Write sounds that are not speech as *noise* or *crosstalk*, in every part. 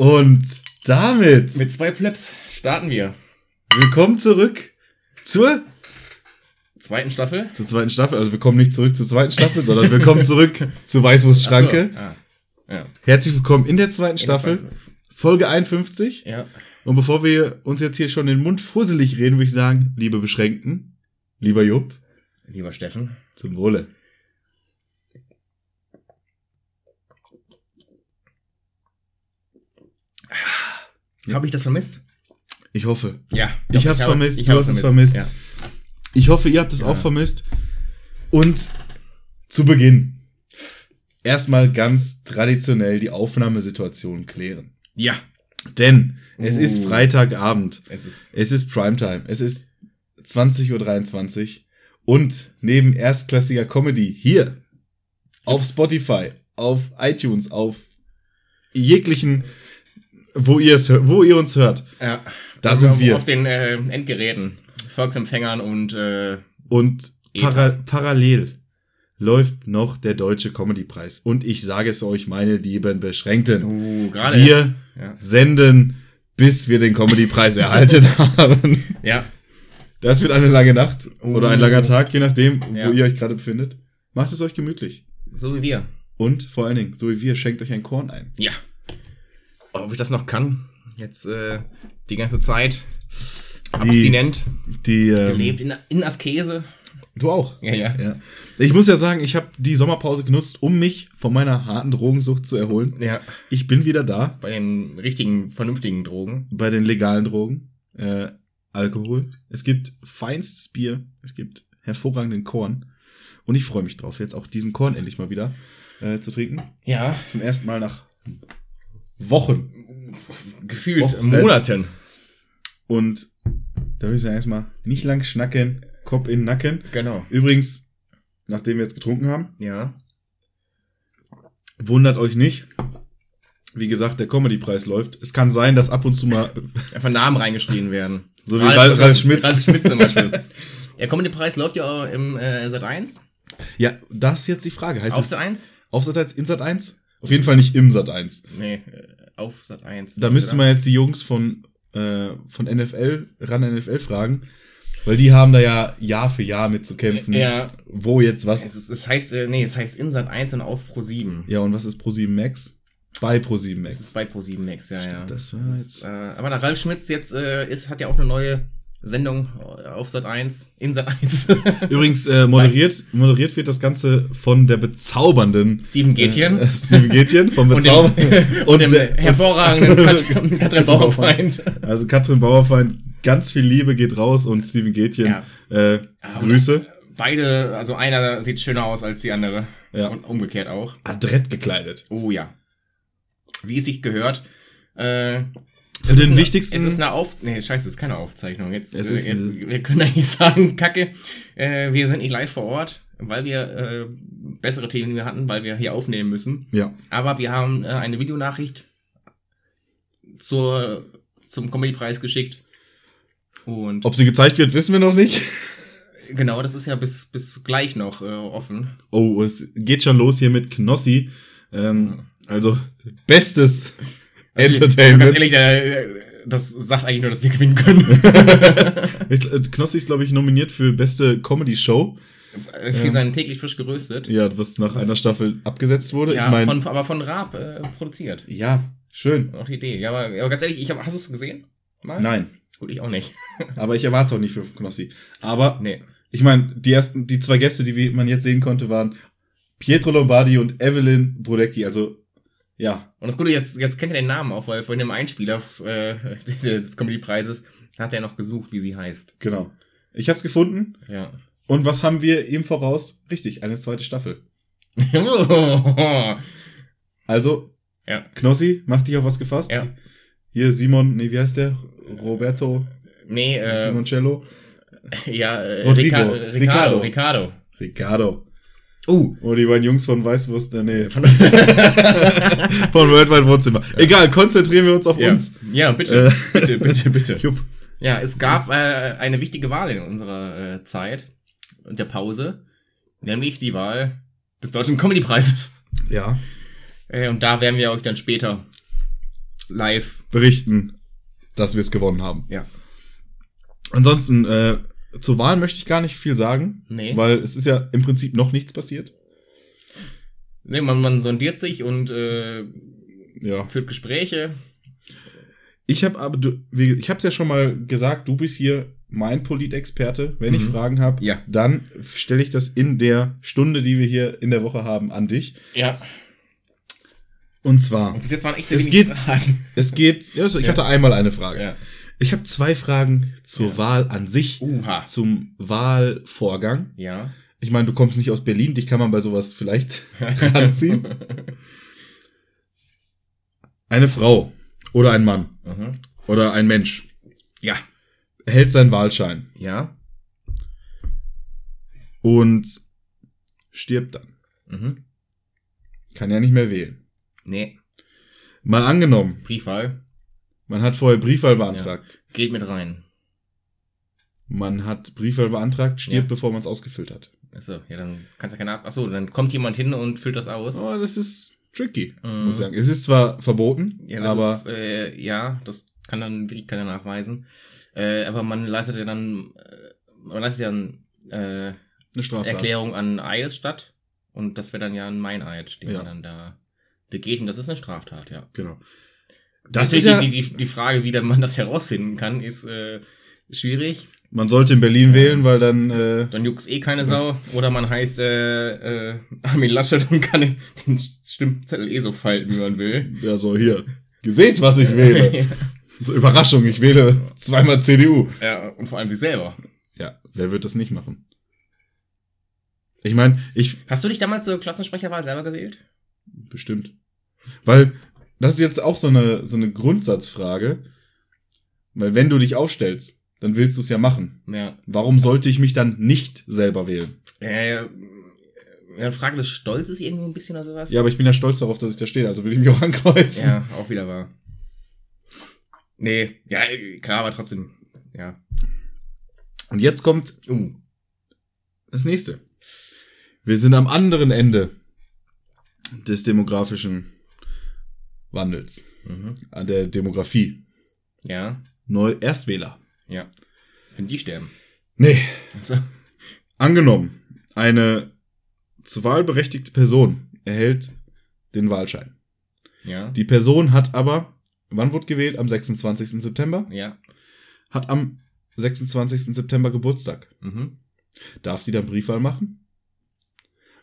Und damit Mit zwei Plebs starten wir. willkommen zurück zur, Zweiten Staffel. zur zweiten Staffel. Also wir kommen nicht zurück zur zweiten Staffel, sondern willkommen zurück *laughs* zur Weißwurstschranke. So, ah, ja. Herzlich willkommen in der zweiten Staffel, In der zweiten- Folge 51. Ja. Und bevor wir uns jetzt hier schon den Mund fusselig reden, würde ich sagen, liebe Beschränkten, lieber Jupp, Lieber Steffen. zum Wohle. Habe ich das vermisst? Ich hoffe. Ja. Ich doch, hab's habe- vermisst, ich du hast es vermisst. Ja. Ich hoffe, ihr habt es Ja. auch vermisst. Und zu Beginn erstmal ganz traditionell die Aufnahmesituation klären. ja. Denn es Uh. ist Freitagabend. Es ist. Es ist Primetime. Es ist 20.23 Uhr. Und neben erstklassiger Comedy hier auf Spotify, auf iTunes, auf jeglichen, wo ihr es, wo ihr uns hört. Ja. Da Also sind wir. Auf den äh, Endgeräten. Volksempfängern und äh, Und para parallel läuft noch der Deutsche Comedy-Preis. Und ich sage es euch, meine lieben Beschränkten. uh, gerade. Wir Ja. senden, bis wir den Comedy-Preis erhalten *laughs* haben. Ja. Das wird eine lange Nacht oder ein Uh. langer Tag, je nachdem, wo Ja. ihr euch gerade befindet. Macht es euch gemütlich. So wie wir. Und vor allen Dingen, so wie wir, schenkt euch ein Korn ein. Ja. Ob ich das noch kann? Jetzt äh, die ganze Zeit abstinent Die, ähm, gelebt in, in Askese. Du auch. Ja, ja. Ja. Ich muss ja sagen, ich habe die Sommerpause genutzt, um mich von meiner harten Drogensucht zu erholen. Ja. Ich bin wieder da Bei den richtigen, vernünftigen Drogen. bei den legalen Drogen. Äh, Alkohol. Es gibt feinstes Bier. Es gibt hervorragenden Korn. Und ich freue mich drauf, jetzt auch diesen Korn endlich mal wieder äh, zu trinken. Ja. Zum ersten Mal nach Wochen. Gefühlt Och, äh, Monaten. Und da würde ich sagen, erstmal nicht lang schnacken, Kopf in den Nacken. Genau. Übrigens, nachdem wir jetzt getrunken haben, Ja. wundert euch nicht. Wie gesagt, der Comedy-Preis läuft. Es kann sein, dass ab und zu mal, *laughs* Einfach Namen reingeschrien werden. So wie Ralf- Ralf Schmitz. Ralf Schmitz zum *laughs* Beispiel. Der Comedy-Preis läuft ja auch im äh, Sat 1. ja, das ist jetzt die Frage. Heißt Auf Sat 1? auf Sat 1, in Sat 1? Auf jeden Fall nicht im Sat 1. Nee, äh, auf Sat 1. Da müsste man jetzt die Jungs von, äh, von NFL, ran NFL fragen, weil die haben da ja Jahr für Jahr mit zu kämpfen. Ja. Wo jetzt was. Es, ist, es heißt, äh, nee, es heißt in Sat 1 und auf Pro 7. Ja, und was ist Pro 7 Max? Bei Pro 7 Es Max. ist bei Pro 7 Max, ja, ja. Das war Das, jetzt. äh, aber der Ralf Schmitz jetzt äh, ist, hat ja auch eine neue Sendung auf Sat 1, in Sat 1. *laughs* Übrigens, äh, moderiert, moderiert wird das Ganze von der bezaubernden Steven Gätjen. Äh, Steven Gätjen vom *laughs* und dem, bezaubernden *laughs* und dem hervorragenden Katrin, Katrin Bauerfeind. Also Katrin Bauerfeind, ganz viel Liebe geht raus und Steven Gätjen, Ja. äh, Grüße. Beide, also einer sieht schöner aus als die andere. Ja. Und umgekehrt auch. Adrett gekleidet. Oh ja. Wie es sich gehört. Äh, Für den ist eine- wichtigsten- Es ist eine Auf... Nee, scheiße, es ist keine Aufzeichnung. Jetzt, Es äh, ist jetzt wir können eigentlich *laughs* sagen, kacke, äh, wir sind nicht live vor Ort, weil wir äh, bessere Themen wir hatten, weil wir hier aufnehmen müssen. Ja. Aber wir haben äh, eine Videonachricht zur, zum Comedy-Preis geschickt. Und Ob sie gezeigt wird, wissen wir noch nicht. *laughs* genau, das ist ja bis, bis gleich noch äh, offen. Oh, es geht schon los hier mit Knossi. Ähm, also, bestes Entertainment. Ganz ehrlich, das sagt eigentlich nur, dass wir gewinnen können. *laughs* Äh, Knossi ist, glaube ich, nominiert für beste Comedy-Show. Äh, Für seinen täglich frisch geröstet. Ja, was nach Was- einer Staffel abgesetzt wurde. Ja, ich meine, von, aber von Raab äh, produziert. ja, schön. Auch die Idee. Ja, aber, aber ganz ehrlich, ich hab, hast du es gesehen? Mal? Nein, Gut, ich auch nicht. *laughs* aber ich erwarte auch nicht für Knossi. Aber Nee. ich meine, die ersten, die zwei Gäste, die man jetzt sehen konnte, waren Pietro Lombardi und Evelyn Brodecki. Also, ja, Und das Gute, jetzt, jetzt kennt ihr den Namen auch, weil vorhin dem Einspieler äh, *laughs* des Comedy-Preises hat er noch gesucht, wie sie heißt. genau. Ich hab's gefunden. Ja. Und was haben wir ihm voraus? Richtig, eine zweite Staffel. *laughs* Also, Ja. Knossi, mach dich auf was gefasst. Ja. Hier Simon, nee, wie heißt der? Roberto Nee, äh, Simoncello. *laughs* ja, äh, Rodrigo. Rica- Ricardo. Ricardo. Ricardo. Ricardo. Uh. Oh, die beiden Jungs von Weißwurst, äh, nee, von, *laughs* von Worldwide Wohnzimmer. Egal, konzentrieren wir uns auf Ja, uns. ja bitte, Äh. bitte, bitte, bitte. *laughs* Jupp. Ja, es gab äh, eine wichtige Wahl in unserer äh, Zeit und der Pause, nämlich die Wahl des Deutschen Comedy-Preises. Ja. Äh, und da werden wir euch dann später live. Berichten, dass wir es gewonnen haben. Ja. Ansonsten, äh, zur Wahl möchte ich gar nicht viel sagen. Nee. Weil es ist ja im Prinzip noch nichts passiert. Nee, man, man sondiert sich und äh, Ja. führt Gespräche. Ich habe aber, du, wie- ich habe es ja schon mal gesagt, du bist hier mein Politexperte. Wenn ich Mhm. Fragen habe, Ja. dann stelle ich das in der Stunde, die wir hier in der Woche haben, an dich. Ja. Und zwar, Bis jetzt waren echt sehr Es geht- Fragen. es geht, ja, also ich Ja. hatte einmal eine Frage. Ja. Ich habe zwei Fragen zur Ja. Wahl an sich, Uha. zum Wahlvorgang. Ja. Ich meine, du kommst nicht aus Berlin, dich kann man bei sowas vielleicht *laughs* ranziehen. Eine Frau oder ein Mann mhm. oder ein Mensch Ja. erhält seinen Wahlschein Ja. und stirbt dann. Mhm. Kann ja nicht mehr wählen. Nee. Mal angenommen, Briefwahl. Man hat vorher Briefwahl beantragt. Geht mit rein. Man hat Briefwahl beantragt, stirbt, Ja. bevor man es ausgefüllt hat. Achso, ja, dann kannst du keine Ab. Achso, dann kommt jemand hin und füllt das aus. Oh, das ist tricky, Mhm. muss ich sagen. Es ist zwar verboten, Ja, das aber ist, äh, ja, das kann dann wirklich keiner nachweisen. Äh, aber man leistet ja dann, äh, man leistet ja dann, äh, eine Straftat. Erklärung an Eides statt. Und das wäre dann ja ein Meineid, den Ja. man dann da begeht. Und das ist eine Straftat, ja. Genau. Das ist ja, die, die, die Frage, wie man das herausfinden kann, ist äh, schwierig. man sollte in Berlin wählen, weil dann, äh, Dann juckt's eh keine Sau. Oder man heißt äh, äh, Armin Laschet und kann den, den Stimmzettel eh so falten, wie man will. ja, so hier, geseht, was ich wähle. *laughs* so, Überraschung, ich wähle zweimal CDU. ja, und vor allem sich selber. Ja, wer wird das nicht machen? Ich meine, ich, Hast du dich damals zur Klassensprecherwahl selber gewählt? bestimmt. Weil, das ist jetzt auch so eine, so eine Grundsatzfrage. Weil wenn du dich aufstellst, dann willst du es ja machen. Ja. Warum sollte ich mich dann nicht selber wählen? Äh, ja, eine Frage des Stolzes irgendwie ein bisschen oder sowas? Ja, aber ich bin ja stolz darauf, dass ich da stehe, also will ich mich auch ankreuzen. Ja, auch wieder wahr. Nee, ja, klar, aber trotzdem. Ja. Und jetzt kommt Uh. das nächste. Wir sind am anderen Ende des demografischen Wandels, Mhm. an der Demografie. Ja, Neu Erstwähler. ja. Wenn die sterben. Nee, Also, angenommen, eine zur Wahl berechtigte Person erhält den Wahlschein. ja. Die Person hat aber, wann wurde gewählt? Am 26. September? Ja. Hat am 26. September Geburtstag. Mhm. Darf sie dann Briefwahl machen?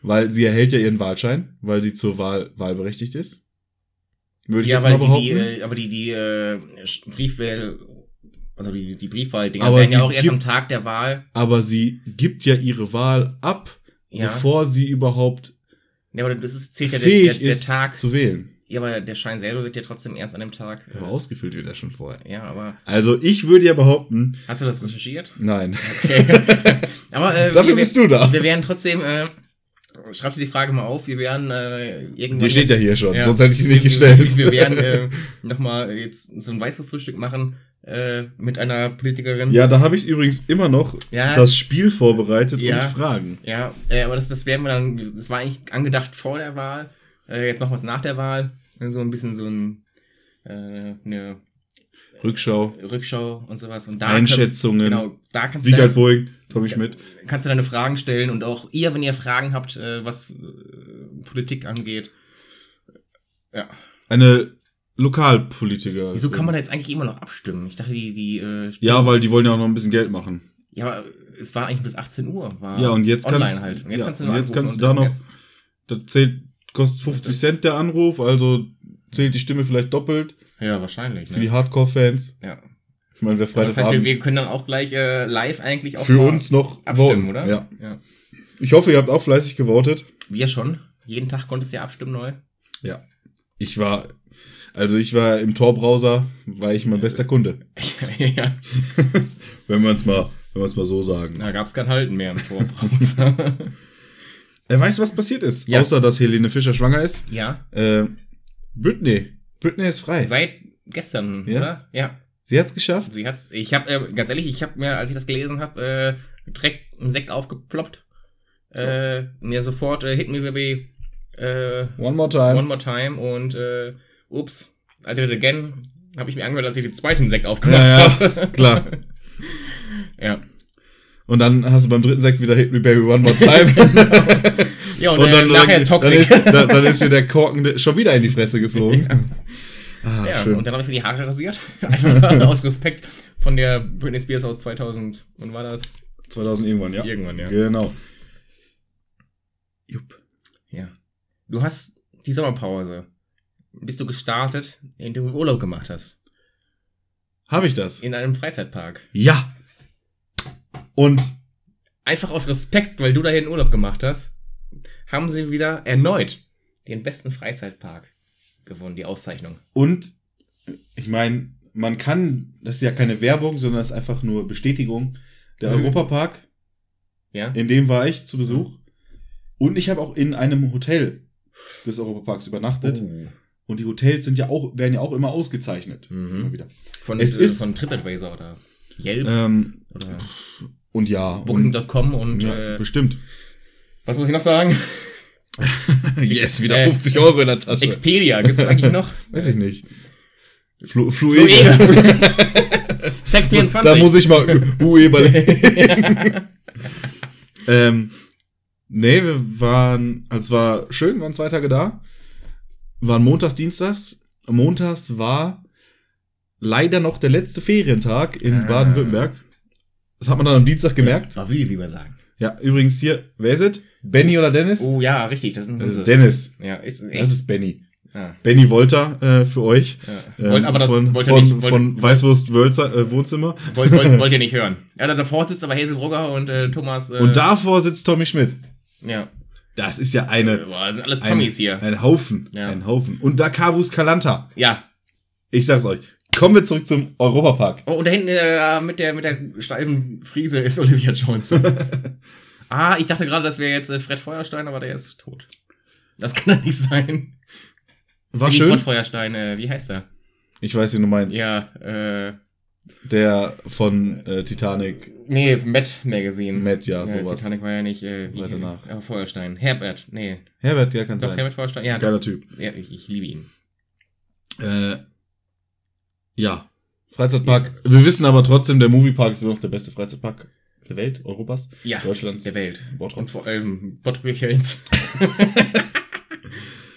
Weil sie erhält ja ihren Wahlschein, weil sie zur Wahl wahlberechtigt ist. Würde ich Ja, jetzt weil mal die, behaupten. die, äh, aber die, die äh, Briefwahl, also die, die Briefwahl-Dinger werden ja auch erst am Tag der Wahl. Aber sie gibt ja ihre Wahl ab, Ja. bevor sie überhaupt Ja, aber das ist, zählt ja der, der, der Tag. zu wählen. Ja, aber der Schein selber wird ja trotzdem erst an dem Tag. äh, Aber ausgefüllt wird er schon vorher. Ja, aber Also ich würde ja behaupten, hast du das recherchiert? nein. Okay. *laughs* aber äh, Dafür wir, bist du da. Wir werden trotzdem, äh, schreib dir die Frage mal auf, wir werden äh, irgendwann. Die steht ja jetzt- hier schon, Ja. sonst hätte ich sie nicht Wir- gestellt. Wir werden äh, nochmal jetzt so ein Weißwurstfrühstück machen äh, mit einer Politikerin. Ja, da habe ich übrigens immer noch Ja. das Spiel vorbereitet Ja. und Fragen. Ja, äh, aber das, das werden wir dann, das war eigentlich angedacht vor der Wahl. Äh, jetzt machen wir es nach der Wahl. So ein bisschen so ein, äh, eine Rückschau, Rückschau und sowas. Und da Einschätzungen, Können, genau, da kannst du, Wiegald deine, Boeing, Tommy Schmidt. kannst du deine Fragen stellen und auch ihr, wenn ihr Fragen habt, äh, was äh, Politik angeht. Ja. Eine Lokalpolitiker. Wieso kann man da jetzt eigentlich immer noch abstimmen? Ich dachte, die, die, äh, Ja, weil die wollen ja auch noch ein bisschen Geld machen. ja, aber es war eigentlich bis 18 Uhr. Ja, und jetzt online kannst- halt. Und jetzt ja, kannst du jetzt kannst du da noch-. Das zählt, kostet 50 Cent der Anruf, also zählt die Stimme vielleicht doppelt Ja, wahrscheinlich. für die Ne? Hardcore-Fans. Ja. Ich meine, wer Das heißt, wir, Freitagabend wir können dann auch gleich äh, live eigentlich auch für uns noch abstimmen, voten. oder? Ja. ja. Ich hoffe, ihr habt auch fleißig gewotet. Wir schon. Jeden Tag konntest du ja abstimmen neu. Ja. Ich war, also ich war im Tor-Browser, war ich mein bester Kunde. *laughs* ja, *laughs* Wenn wir es mal, wenn es mal so sagen. da gab's kein Halten mehr im Torbrowser. *laughs* Er weiß, was passiert ist, Ja. außer dass Helene Fischer schwanger ist. ja, Äh, Britney. Britney ist frei. seit gestern, Ja? oder? Ja. Sie hat's geschafft. Sie hat's, ich habe äh, ganz ehrlich, ich habe mir, als ich das gelesen habe, äh, direkt einen Sekt aufgeploppt. Äh, mir sofort äh, Hit Me Baby äh, One more time. One More Time und äh, ups, I Did It Again habe ich mir angehört, als ich den zweiten Sekt aufgemacht ja, habe. *laughs* klar. ja. Und dann hast du beim dritten Sekt wieder Hit Me Baby One More Time. *laughs* Ja, und, Und dann, nachher dann, dann, ist, dann, dann ist dir der Korken schon wieder in die Fresse geflogen. Ah, ja, schön. und dann habe ich mir die Haare rasiert. *laughs* Einfach aus Respekt von der Britney Spears aus 2000. Wann war das? 2000 irgendwann, ja. Irgendwann, ja. Genau. Jupp. Ja. Du hast die Sommerpause. Bist du gestartet, indem du Urlaub gemacht hast. Habe ich das? In einem Freizeitpark. Ja. Und Einfach aus Respekt, weil du dahin Urlaub gemacht hast, haben sie wieder erneut den besten Freizeitpark gewonnen, die Auszeichnung. Und ich meine, man kann, das ist ja keine Werbung, sondern das ist einfach nur Bestätigung. Der Mhm. *laughs* Europapark, Ja? in dem war ich zu Besuch. Und ich habe auch in einem Hotel des Europaparks übernachtet. Oh. Und die Hotels sind ja auch, werden ja auch immer ausgezeichnet. Mhm. Immer wieder. Von, Es äh, ist- von TripAdvisor oder Yelp Ähm, oder und ja. Und, Booking.com und ja, äh, bestimmt. Was muss ich noch sagen? *laughs* Yes, wieder 50 Euro in der Tasche. Expedia, gibt es eigentlich noch? *laughs* Weiß ich nicht. Flu Fluege. Fluege. *laughs* Check 24. Da muss ich mal UE überlegen. ähm, nee, wir waren, also es war schön, wir waren zwei Tage da. Waren montags, dienstags. Montags war leider noch der letzte Ferientag in Ah. Baden-Württemberg. Das hat man dann am Dienstag gemerkt. War wie, wie wir sagen. Ja, übrigens hier, wer ist es? Benny oder Dennis? Oh ja, richtig, das sind das Dennis. Ja, ist echt. Das ist Benny. ja, Benny Wolter äh, für euch. ja. Ähm, Wollt, aber das von, wollt ihr von, nicht, wollt, von Weißwurst Wölzer, äh, Wohnzimmer. wollt, wollt, wollt ihr *laughs* nicht hören. Ja, da davor sitzt aber Hazel Brugger und äh, Thomas. Äh, Und davor sitzt Tommy Schmidt. Ja. Das ist ja eine, Boah, das sind alles ein, Tommys hier. ein Haufen. Ja. Ein Haufen. Und da Cavus Calanta. Ja. Ich sag's euch. Kommen wir zurück zum Europapark. Oh, und da hinten äh, mit, der, mit der steifen Friese ist Olivia Jones. *laughs* ah, ich dachte gerade, das wäre jetzt äh, Fred Feuerstein, aber der ist tot. Das kann doch nicht sein. War schön. Fred Feuerstein, äh, wie heißt er? Ich weiß, wie du meinst. Ja, äh, Der von äh, Titanic. nee, Matt Magazine. Matt, ja, sowas. Titanic war ja nicht, äh, wie, War danach. Ja, Feuerstein. Herbert, nee. Herbert, ja, kann Doch, sein. Herbert Feuerstein, ja. Geiler Doch. Typ. Ja, ich, ich liebe ihn. Äh, ja. Freizeitpark. Wir wissen aber trotzdem, der Moviepark ist immer noch der beste Freizeitpark der Welt, Europas, Ja, Deutschlands. der Welt. Bottrop. Und vor allem Bottrop-Hellens. *laughs*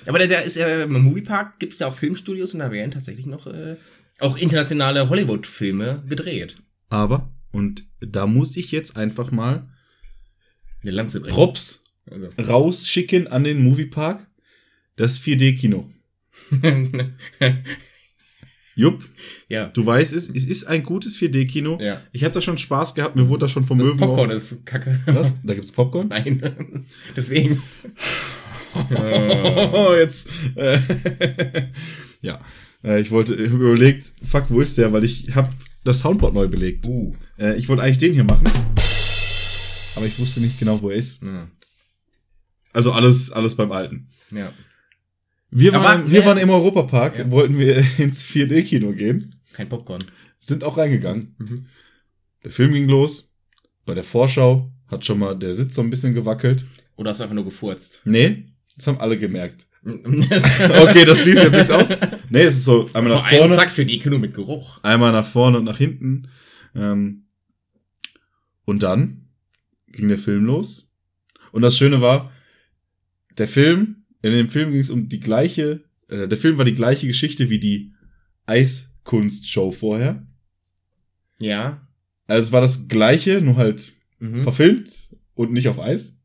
Aber der, der ist ja, im Moviepark gibt es ja auch Filmstudios und da werden tatsächlich noch äh, auch internationale Hollywood-Filme gedreht. Aber, und da muss ich jetzt einfach mal Eine Lanze bringen. Props Also. rausschicken an den Moviepark. Das 4D-Kino. *laughs* Jupp, ja. du weißt es, es ist ein gutes 4D-Kino. Ja. Ich hatte da schon Spaß gehabt, mir wurde da schon vom Das Möwen Popcorn auch- ist kacke. Was? Da gibt's Popcorn? Nein. *laughs* Deswegen. *laughs* Oh, jetzt. Äh, *laughs* ja. Äh, ich wollte, überlegt, fuck, wo ist der? Weil ich habe das Soundboard neu belegt. Uh. Äh, ich wollte eigentlich den hier machen. Aber ich wusste nicht genau, wo er ist. Ja. Also alles, alles beim Alten. ja. Wir Aber, waren, wir ne- waren im Europapark, Ja. wollten wir *laughs* ins 4D-Kino gehen, Kein Popcorn. sind auch reingegangen. Mhm. Der Film ging los. Bei der Vorschau hat schon mal der Sitz so ein bisschen gewackelt. Oder hast du einfach nur gefurzt? Nee, das haben alle gemerkt. *laughs* okay, das schließt jetzt nichts aus. Nee, es ist so einmal Vor nach vorne. Sack für die Kino mit Geruch. einmal nach vorne und nach hinten. Ähm, und dann ging der Film los. Und das Schöne war, der Film, in dem Film ging es um die gleiche, äh, der Film war die gleiche Geschichte wie die Eiskunstshow vorher. Ja. Also es war das gleiche, nur halt Mhm. verfilmt und nicht auf Eis.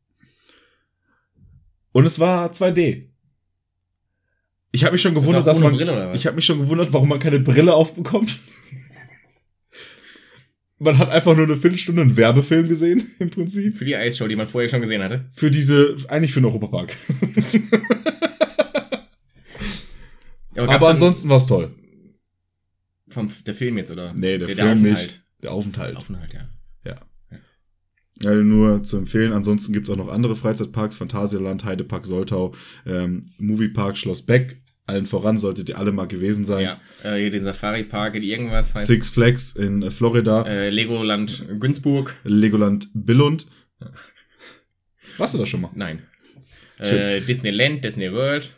Und es war 2D. Ich habe mich schon gewundert, dass man Brille ich habe mich schon gewundert, warum man keine Brille aufbekommt. Man hat einfach nur eine Viertelstunde einen Werbefilm gesehen, *laughs* im Prinzip. Für die Eisshow, die man vorher schon gesehen hatte. Für diese, eigentlich für den Europapark. *laughs* Aber dann ansonsten war's toll. Vom, der Film jetzt, oder? Nee, der, der Film Aufenthalt. nicht. Der Aufenthalt. Aufenthalt, ja. Ja, nur zu empfehlen. Ansonsten gibt's auch noch andere Freizeitparks, Phantasialand, Heidepark Soltau, ähm, Moviepark Schloss Beck. Allen voran solltet ihr alle mal gewesen sein. Ja, äh, hier den Safari-Park, die irgendwas heißt. Six Flags in äh, Florida, Äh, Legoland Günzburg. Legoland Billund. Warst du da schon mal? Nein. Äh, Disneyland, Disney World.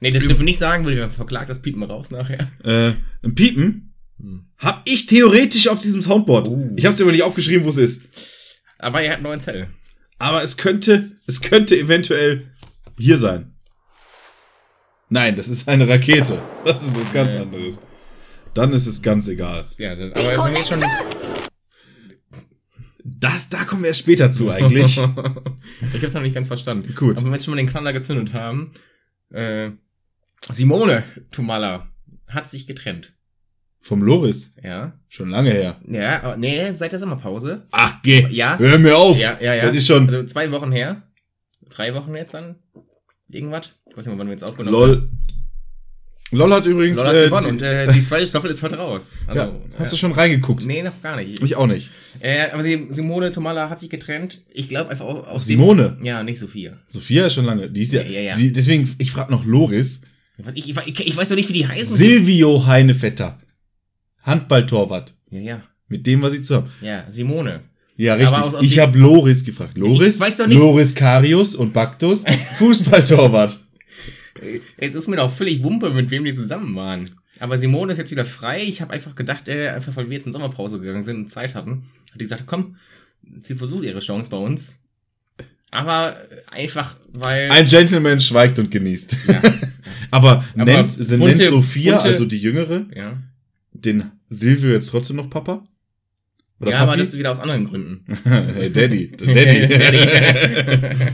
Nee, das dürfen wir nicht sagen, weil wir verklagt, das piepen raus nachher. Äh, ein Piepen Hm. hab ich theoretisch auf diesem Soundboard. Uh. Ich hab's dir aber nicht aufgeschrieben, wo es ist. Aber er hat einen neuen Zettel. Aber es könnte, es könnte eventuell hier sein. Nein, das ist eine Rakete. Das ist was ganz anderes. Dann ist es ganz egal. Ja, dann, aber jetzt schon. Das, da kommen wir erst später zu eigentlich. *laughs* ich hab's noch nicht ganz verstanden. Gut. Aber wenn wir schon mal den Knaller gezündet haben, äh, Simone Tumala hat sich getrennt. Vom Loris. Ja. Schon lange her. Ja, aber nee, seit der Sommerpause. Ach, geh. Ja. Hör mir auf. Ja, ja, ja. Das ist schon. Also zwei Wochen her. Drei Wochen jetzt dann. Irgendwas. Ich weiß nicht wann wir jetzt aufgenommen haben. LOL. LOL hat übrigens. Lol hat äh, gewonnen die- und äh, die zweite Staffel ist heute raus. Also, ja, hast du schon reingeguckt? Nee, noch gar nicht. Ich auch nicht. Äh, aber sie, Simone Tomala hat sich getrennt. Ich glaube einfach aus, aus Simone? Dem, ja, nicht Sophia. Sophia ist schon lange. Die ist ja. Ja, ja. Sie, deswegen, ich frage noch Loris. Was, ich, ich, ich weiß doch nicht, wie die heißen. Silvio Heinevetter. Handballtorwart. ja, ja. Mit dem, was ich zu haben. Ja, Simone. Ja, richtig. Aus- aus ich habe Loris gefragt. Loris? Loris Karius und Baktus, *laughs* Fußballtorwart. Jetzt ist mir doch völlig Wumpe, mit wem die zusammen waren. Aber Simone ist jetzt wieder frei. Ich habe einfach gedacht, äh, einfach weil wir jetzt in Sommerpause gegangen sind und Zeit hatten, hat die gesagt, komm, sie versucht ihre Chance bei uns. Aber einfach, weil. Ein Gentleman schweigt und genießt. ja, *laughs* Aber, Aber nennt, sie bunte- nennt Sophia, bunte- also die Jüngere, ja. den Silvio jetzt trotzdem noch Papa? Oder ja, aber Papi? das ist wieder aus anderen Gründen. *laughs* hey, Daddy. *laughs* Daddy. Daddy.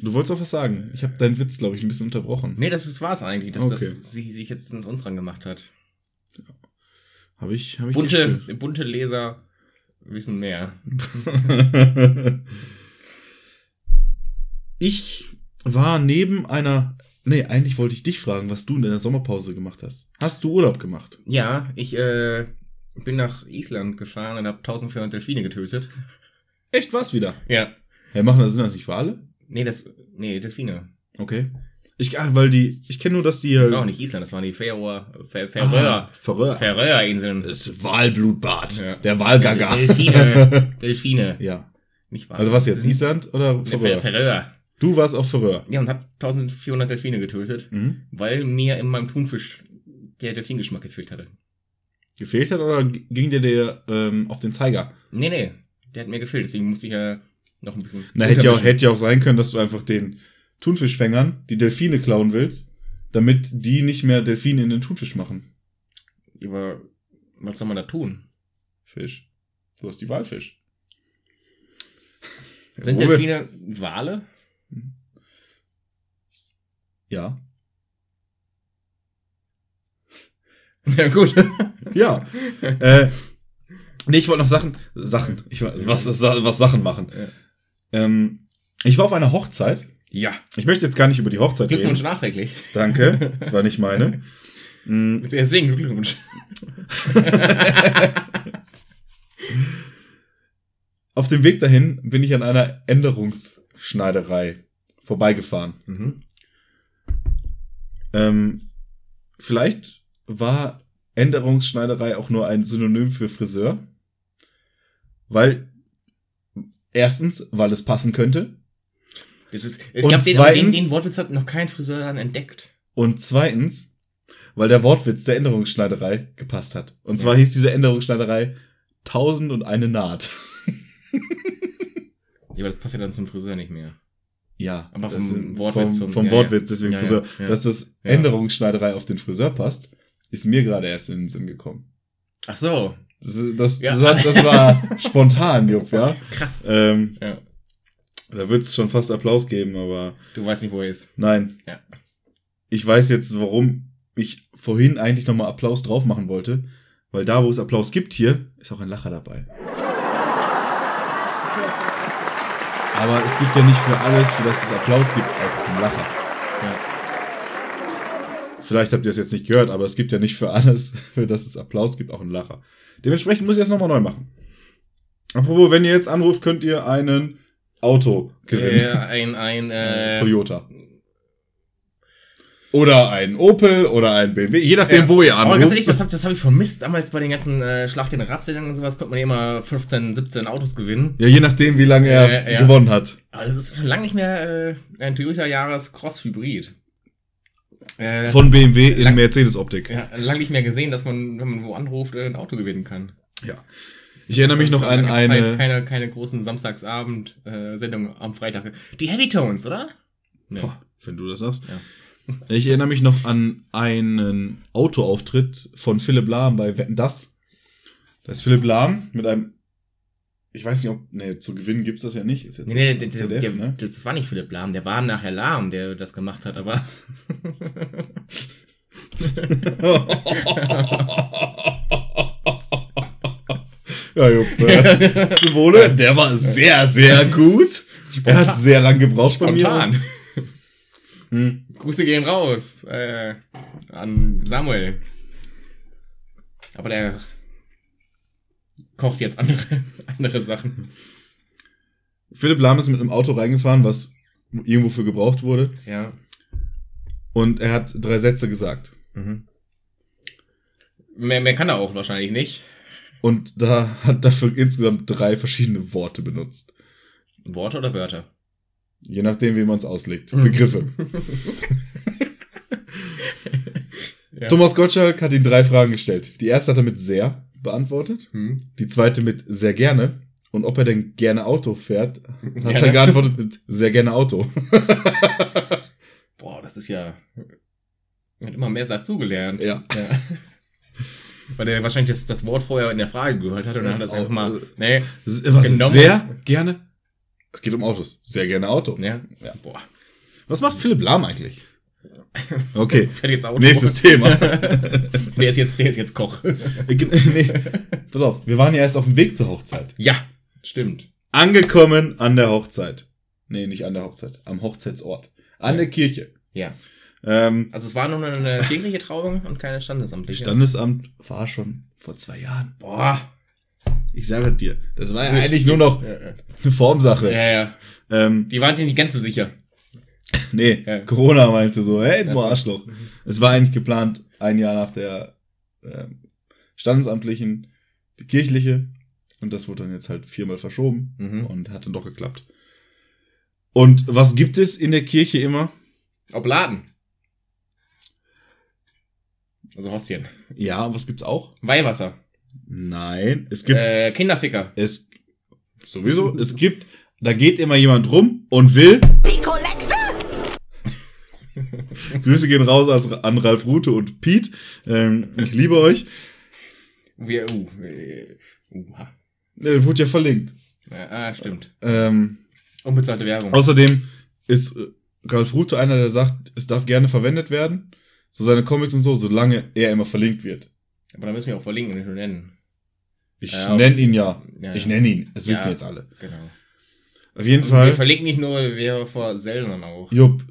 du wolltest auch was sagen. Ich habe deinen Witz, glaube ich, ein bisschen unterbrochen. nee, das, das war's eigentlich, dass, Okay. dass sie sich jetzt an uns rangemacht hat. Habe ich, hab ich Bunte, bunte Leser wissen mehr. *laughs* ich war neben einer. Nee, eigentlich wollte ich dich fragen, was du in deiner Sommerpause gemacht hast. Hast du Urlaub gemacht? Ja, ich äh, bin nach Island gefahren und habe 1400 Delfine getötet. Echt was wieder? Ja. Ja, machen das, sind das nicht Wale? Nee, das. Nee, Delfine. Okay. Ich, ah, weil die, ich kenne nur, dass die. Das war auch nicht Island, das waren die Färöer. Fär, ah, Färöer. Färöer. Färöerinseln. Das Wahlblutbad. Ja. Der Wahlgaga. Delfine. *laughs* Delfine. ja. Nicht wahr? Also was jetzt? Island oder Färöer? Färöer. Du warst auf Färöer. Ja, und hab 1400 Delfine getötet, Mhm. weil mir in meinem Thunfisch der Delfingeschmack gefehlt hatte. Gefehlt hat oder ging dir der ähm, auf den Zeiger? Nee, nee, der hat mir gefehlt, deswegen musste ich ja noch ein bisschen. Na, hätte ja, auch, hätte ja auch sein können, dass du einfach den Thunfischfängern die Delfine klauen willst, damit die nicht mehr Delfine in den Thunfisch machen. Aber was soll man da tun? Fisch. Du hast die Walfisch. Sind Delfine Wale? Ja. *laughs* Ja, gut. Ja. äh, nee, ich wollte noch Sachen. Sachen. Ich was, was Sachen machen. Ja. Ähm, ich war auf einer Hochzeit. Ja. Ich möchte jetzt gar nicht über die Hochzeit Glückwunsch reden. nachträglich. Danke. *laughs* Das war nicht meine. Mm, Deswegen Glückwunsch. *laughs* Auf dem Weg dahin bin ich an einer Änderungsschneiderei vorbeigefahren. Mhm. Ähm, vielleicht war Änderungsschneiderei auch nur ein Synonym für Friseur. Weil, erstens, weil es passen könnte. Das ist, ich glaube, den, den, den Wortwitz hat noch kein Friseur dann entdeckt. Und zweitens, weil der Wortwitz der Änderungsschneiderei gepasst hat. Und zwar hieß diese Änderungsschneiderei Tausend und eine Naht. *laughs* Ja, aber das passt ja dann zum Friseur nicht mehr. Ja, Aber vom Wortwitz, vom, vom- vom ja, Wortwitz, ja. deswegen Ja, ja, Friseur. ja. Dass das Ja. Änderungsschneiderei auf den Friseur passt, ist mir gerade erst in den Sinn gekommen. Ach so. Das, das, Ja. das, das war *laughs* spontan, Jupp, ja. Krass. Ähm, Ja. da wird es schon fast Applaus geben, aber Du weißt nicht, wo er ist. nein. Ja. Ich weiß jetzt, warum ich vorhin eigentlich nochmal Applaus drauf machen wollte, weil da, wo es Applaus gibt hier, ist auch ein Lacher dabei. Aber es gibt ja nicht für alles, für das es Applaus gibt, auch einen Lacher. Ja. Vielleicht habt ihr es jetzt nicht gehört, aber es gibt ja nicht für alles, *laughs* für das es Applaus gibt, auch einen Lacher. Dementsprechend muss ich das nochmal neu machen. Apropos, wenn ihr jetzt anruft, könnt ihr einen Auto gewinnen. Äh, ein, ein, *laughs* äh, Toyota. Oder ein Opel oder ein BMW, je nachdem, Ja. wo ihr Aber anruft. ganz ehrlich, das habe hab ich vermisst. Damals bei den ganzen äh, den Rapsendern und sowas konnte man ja immer 15, 17 Autos gewinnen. ja, je nachdem, wie lange er Äh, ja. gewonnen hat. Aber das ist schon lange nicht mehr äh, ein Toyota Jahres Cross Hybrid. Äh, Von BMW in Lang- Mercedes-Optik. ja, lange nicht mehr gesehen, dass man, wenn man wo anruft, äh, ein Auto gewinnen kann. Ja. Ich erinnere mich noch an eine. Zeit keine, keine großen Samstagsabend-Sendung am Freitag. Die Heavy Tones, oder? Nee. Boah, wenn du das sagst. Ja. Ich erinnere mich noch an einen Autoauftritt von Philipp Lahm bei Wetten Das. Da ist Philipp Lahm mit einem, ich weiß nicht, ob, nee, zu gewinnen gibt's das ja nicht. Ist jetzt Nee, nee, der, ZDF, der, ne? das war nicht Philipp Lahm, der war nachher Lahm, der das gemacht hat, aber *laughs* ja, Jupp. Zum Wohle. Der war sehr, sehr gut. Er hat sehr lang gebraucht bei mir. spontan. *laughs* Hm. Grüße gehen raus äh, an Samuel. Aber der kocht jetzt andere, *laughs* andere Sachen. Philipp Lahm ist mit einem Auto reingefahren, was irgendwo für gebraucht wurde. Ja. Und er hat drei Sätze gesagt. Mhm. Mehr, mehr kann er auch wahrscheinlich nicht. Und da hat dafür insgesamt drei verschiedene Worte benutzt. Worte oder Wörter? Je nachdem, wie man es auslegt. Mhm. Begriffe. Ja. *laughs* Thomas Gottschalk hat ihm drei Fragen gestellt. Die erste hat er mit sehr beantwortet. Hm. Die zweite mit sehr gerne. Und ob er denn gerne Auto fährt, *laughs* hat Ja, er ne? geantwortet mit sehr gerne Auto. *laughs* Boah, das ist ja. Er hat immer mehr dazugelernt. Ja. Ja. *laughs* Weil er wahrscheinlich das, das Wort vorher in der Frage gehört hat und dann hat er es Oh, einfach mal. äh, Nee. S- Warte, Genommen. sehr gerne? Es geht um Autos. Sehr gerne Auto. Ja. Ja. Boah. Was macht Philipp Lahm eigentlich? Okay. *laughs* Fährt jetzt Auto. Nächstes Thema. *laughs* Der ist jetzt, der ist jetzt Koch. *laughs* nee. Pass auf, wir waren ja erst auf dem Weg zur Hochzeit. ja, stimmt. Angekommen an der Hochzeit. Nee, nicht an der Hochzeit, am Hochzeitsort. An der Kirche. Ja. Ähm, Also es war nur eine kirchliche Trauung und keine standesamtliche. Standesamt war schon vor zwei Jahren. Boah. Ich sage dir, das war ja eigentlich nur noch Ja, ja. eine Formsache. ja, ja. Ähm, Die waren sich nicht ganz so sicher. *laughs* nee, Ja. Corona meinte so, hey, du. Arschloch. Es war eigentlich geplant, ein Jahr nach der ähm, Standesamtlichen, die kirchliche. Und das wurde dann jetzt halt viermal verschoben Mhm. und hat dann doch geklappt. Und was gibt es in der Kirche immer? Obladen. Also Hostien. Ja, was gibt's auch? Weihwasser. Nein, es gibt Äh, Kinderficker. es sowieso, es gibt, da geht immer jemand rum und will. Kollekte? *laughs* Grüße gehen raus an Ralf Rute und Pete. Ähm, ich liebe euch. Wir, uh, äh, uh. Äh, wurde ja verlinkt. Ah, stimmt. Ähm, Unbezahlte Werbung. außerdem ist äh, Ralf Rute einer, der sagt, es darf gerne verwendet werden. So seine Comics und so, solange er immer verlinkt wird. Aber da müssen wir auch verlinken und nicht nur nennen. Ich Ja, nenne ihn ja. Ja, Ich nenne ihn. Es wissen Ja. jetzt alle. Genau. Auf jeden Wir Fall. verlinken nicht nur, wir versellern auch. Jupp.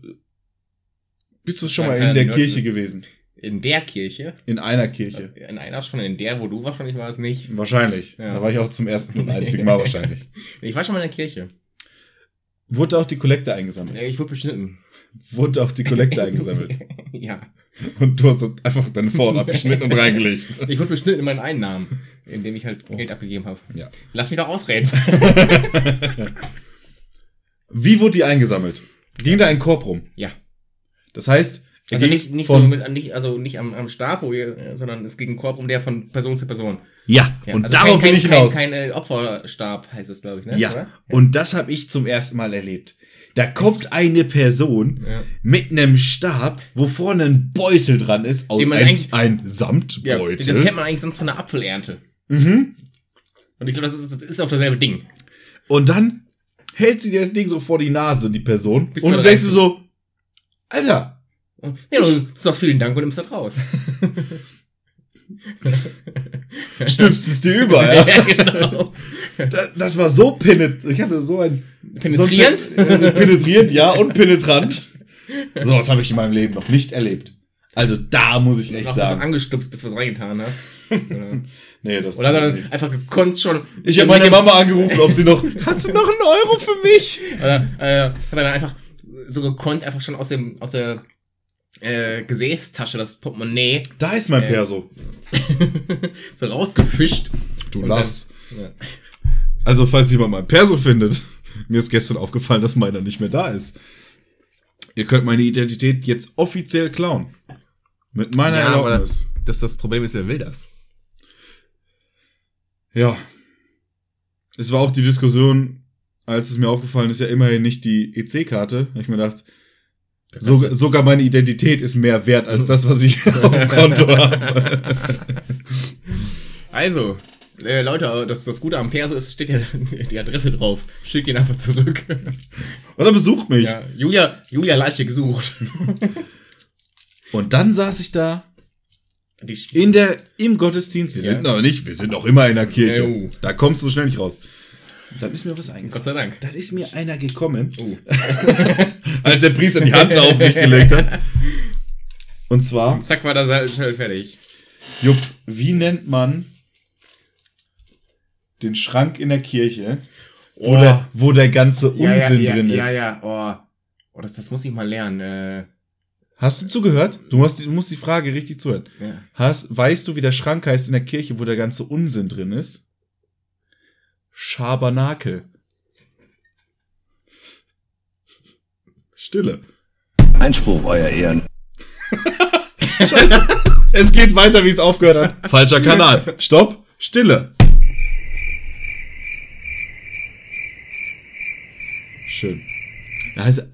Bist du schon mal in der Nerd- Kirche gewesen? In der Kirche. In einer Kirche. In einer schon, in der, wo du wahrscheinlich warst, nicht. Wahrscheinlich. Ja. Da war ich auch zum ersten und einzigen Mal *laughs* wahrscheinlich. Ich war schon mal in der Kirche. Wurde auch die Kollekte eingesammelt? Ja, ich wurde beschnitten. Wurde auch die Kollekte eingesammelt. *laughs* ja. Und du hast einfach deine Vorhaut abgeschnitten und reingelegt. *laughs* Ich wurde beschnitten in meinen Einnahmen, indem ich halt Geld abgegeben habe. Ja. Lass mich doch ausreden. Wie wurde die eingesammelt? Ging da ein Korb rum? ja. Das heißt, Also nicht, nicht so mit, nicht, also nicht am, am Stab, sondern es ging Korb um der von Person zu Person. Ja, Ja, und also darauf kein, will ich kein, hinaus. Kein, kein äh, Opferstab heißt es, glaube ich, ne? ja. Oder? und das habe ich zum ersten Mal erlebt. Da kommt eine Person Ja. mit einem Stab, wo vorne ein Beutel dran ist, man ein, ein Ja, Samtbeutel. das kennt man eigentlich sonst von der Apfelernte. mhm. Und ich glaube, das ist, das ist auch dasselbe Ding. Und dann hält sie das Ding so vor die Nase, die Person. Bis und du denkst du so, Alter, ja, du sagst vielen Dank und nimmst das raus. *laughs* stülpst es dir über, ja. *laughs* ja, genau. Das, das war so penetrant. Ich hatte so ein. Penetrierend? So ein, also penetrierend, ja, und penetrant. So was habe ich in meinem Leben noch nicht erlebt. Also da muss ich Noch echt so sagen. angestupst, bis du was reingetan hast. Oder, *laughs* Nee, das oder dann einfach gekonnt schon. Ich habe meine Mama angerufen, ob sie noch. Hast du noch einen Euro für mich? Oder äh, hat er dann einfach so gekonnt einfach schon aus dem aus der äh, Gesäßtasche das Portemonnaie Da ist mein Äh, Perso. *laughs* so rausgefischt. Du lachst. dann- Ja. Also, falls jemand mein Perso findet, mir ist gestern aufgefallen, dass meiner nicht mehr da ist. Ihr könnt meine Identität jetzt offiziell klauen. Mit meiner Ja, aber Erlaubnis. Das, das Problem ist, wer will das? Ja. Es war auch die Diskussion, als es mir aufgefallen ist, ja immerhin nicht die EC-Karte. Ich mir gedacht, so, sogar meine Identität ist mehr wert als das, was ich *laughs* auf dem Konto habe. Also, äh, Leute, das, das Gute am Perso ist, steht ja die Adresse drauf. Schickt ihn einfach zurück. Oder besucht mich. ja, Julia, Julia Leiche gesucht. Und dann saß ich da in der, im Gottesdienst. Wir Ja. sind noch nicht, wir sind noch immer in der Kirche. Jo. Da kommst du so schnell nicht raus. Dann ist mir was Gott eingefallen. sei Dank. Dann ist mir einer gekommen, Oh. *laughs* als der Priester die Hand auf mich gelegt hat. Und zwar, Zack, war das schnell fertig. Jupp, wie nennt man den Schrank in der Kirche, wo, Oh. der, wo der ganze Ja, ja, Unsinn ja, drin ist? Ja, ja, oh. Oh, das, das muss ich mal lernen. Äh, Hast du zugehört? Du musst, die- du musst die Frage richtig zuhören. ja. Hast, weißt du, wie der Schrank heißt in der Kirche, wo der ganze Unsinn drin ist? Schabernakel. Stille. Einspruch, Euer Ehren. *laughs* Scheiße. es geht weiter, wie es aufgehört hat. Falscher Kanal. Stopp. Stille. Schön. Heißt,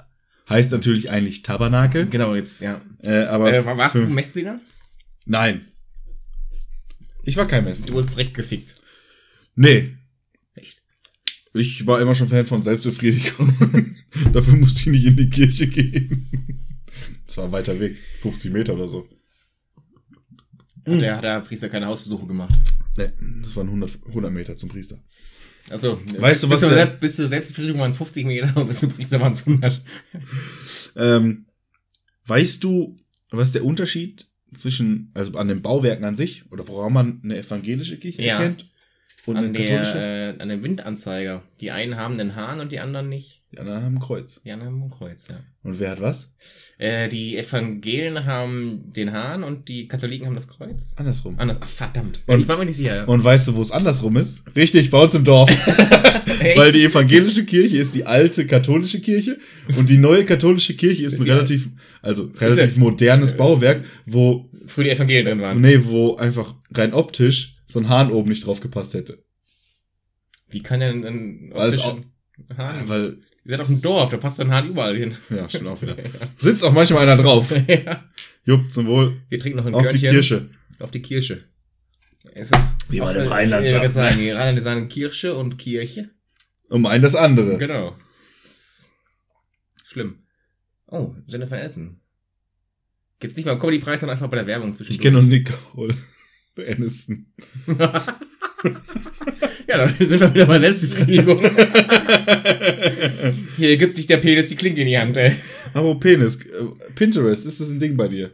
heißt natürlich eigentlich Tabernakel. Genau, jetzt, ja. Äh, aber Äh, warst du Messdiener? Nein. Ich war kein Messer. Du wurdest direkt gefickt. Nee. Ich war immer schon Fan von Selbstbefriedigung. *laughs* Dafür musste ich nicht in die Kirche gehen. *laughs* Das war ein weiter Weg. 50 Meter oder so. Hat der, hat der Priester keine Hausbesuche gemacht. Nee, das waren 100, 100 Meter zum Priester. Also, Weißt du, was bist du, der- bist du Selbstbefriedigung waren es 50 Meter, und bist du Priester waren es 100. Ähm, weißt du, was der Unterschied zwischen, also an den Bauwerken an sich, oder woran man eine evangelische Kirche Ja. erkennt und An, der, äh, an dem Windanzeiger. Die einen haben den Hahn und die anderen nicht. Die anderen haben ein Kreuz. Die anderen haben ein Kreuz, ja. Und wer hat was? Äh, die Evangelien haben den Hahn und die Katholiken haben das Kreuz. Andersrum. Anders, ach verdammt. Und- ich war mir nicht sicher. Und weißt du, wo es andersrum ist? Richtig, bei uns im Dorf. *laughs* Weil die evangelische Kirche ist die alte katholische Kirche und die neue katholische Kirche ist Ist ein relativ, also relativ modernes Bauwerk, wo, Früher die Evangelien drin waren. nee, wo einfach rein optisch so ein Hahn oben nicht drauf gepasst hätte. Wie kann denn ein Hahn? Weil, Ihr seid auf dem Dorf, da passt ein Hahn überall hin. ja, stimmt auch wieder. *laughs* Sitzt auch manchmal einer drauf. *laughs* ja. Jupp, zum Wohl. Wir trinken noch ein Auf die Körnchen. Kirche. Auf die Kirche. Es ist Wie man im Rheinland ich wollte sagt, sagen, die Rheinländer sagen Kirche und Kirche. Um ein das andere. Genau. Das Schlimm. Oh, Jennifer Aniston. Gibt's nicht mal Comedy-Preis, sondern einfach bei der Werbung zwischen. Ich kenne noch Nicole Aniston. *laughs* Ja, dann sind wir wieder bei Selbstbefriedigung. *laughs* Hier gibt sich der Penis die Klinke in die Hand, ey. Aber Penis. äh, Pinterest, ist das ein Ding bei dir?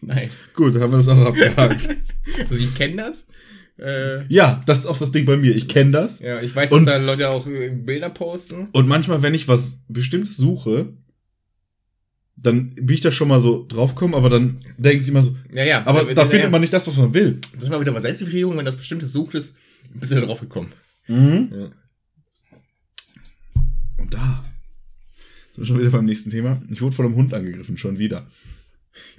Nein. Gut, haben wir das auch abgehakt. *laughs* Also ich kenne das. Äh, ja, das ist auch das Ding bei mir. Ich kenne das. ja, ich weiß, Und- dass da Leute auch äh, Bilder posten. Und manchmal, wenn ich was Bestimmtes suche, dann bin ich da schon mal so draufgekommen, aber dann denke ich immer so, Ja, ja. aber da ja, findet man nicht das, was man will. Das ist mal wieder bei Selbstbefriedigung, wenn das Bestimmtes suchtest, bist du da drauf gekommen. Mhm. Ja. Und da sind wir schon wieder beim nächsten Thema. Ich wurde von einem Hund angegriffen, schon wieder.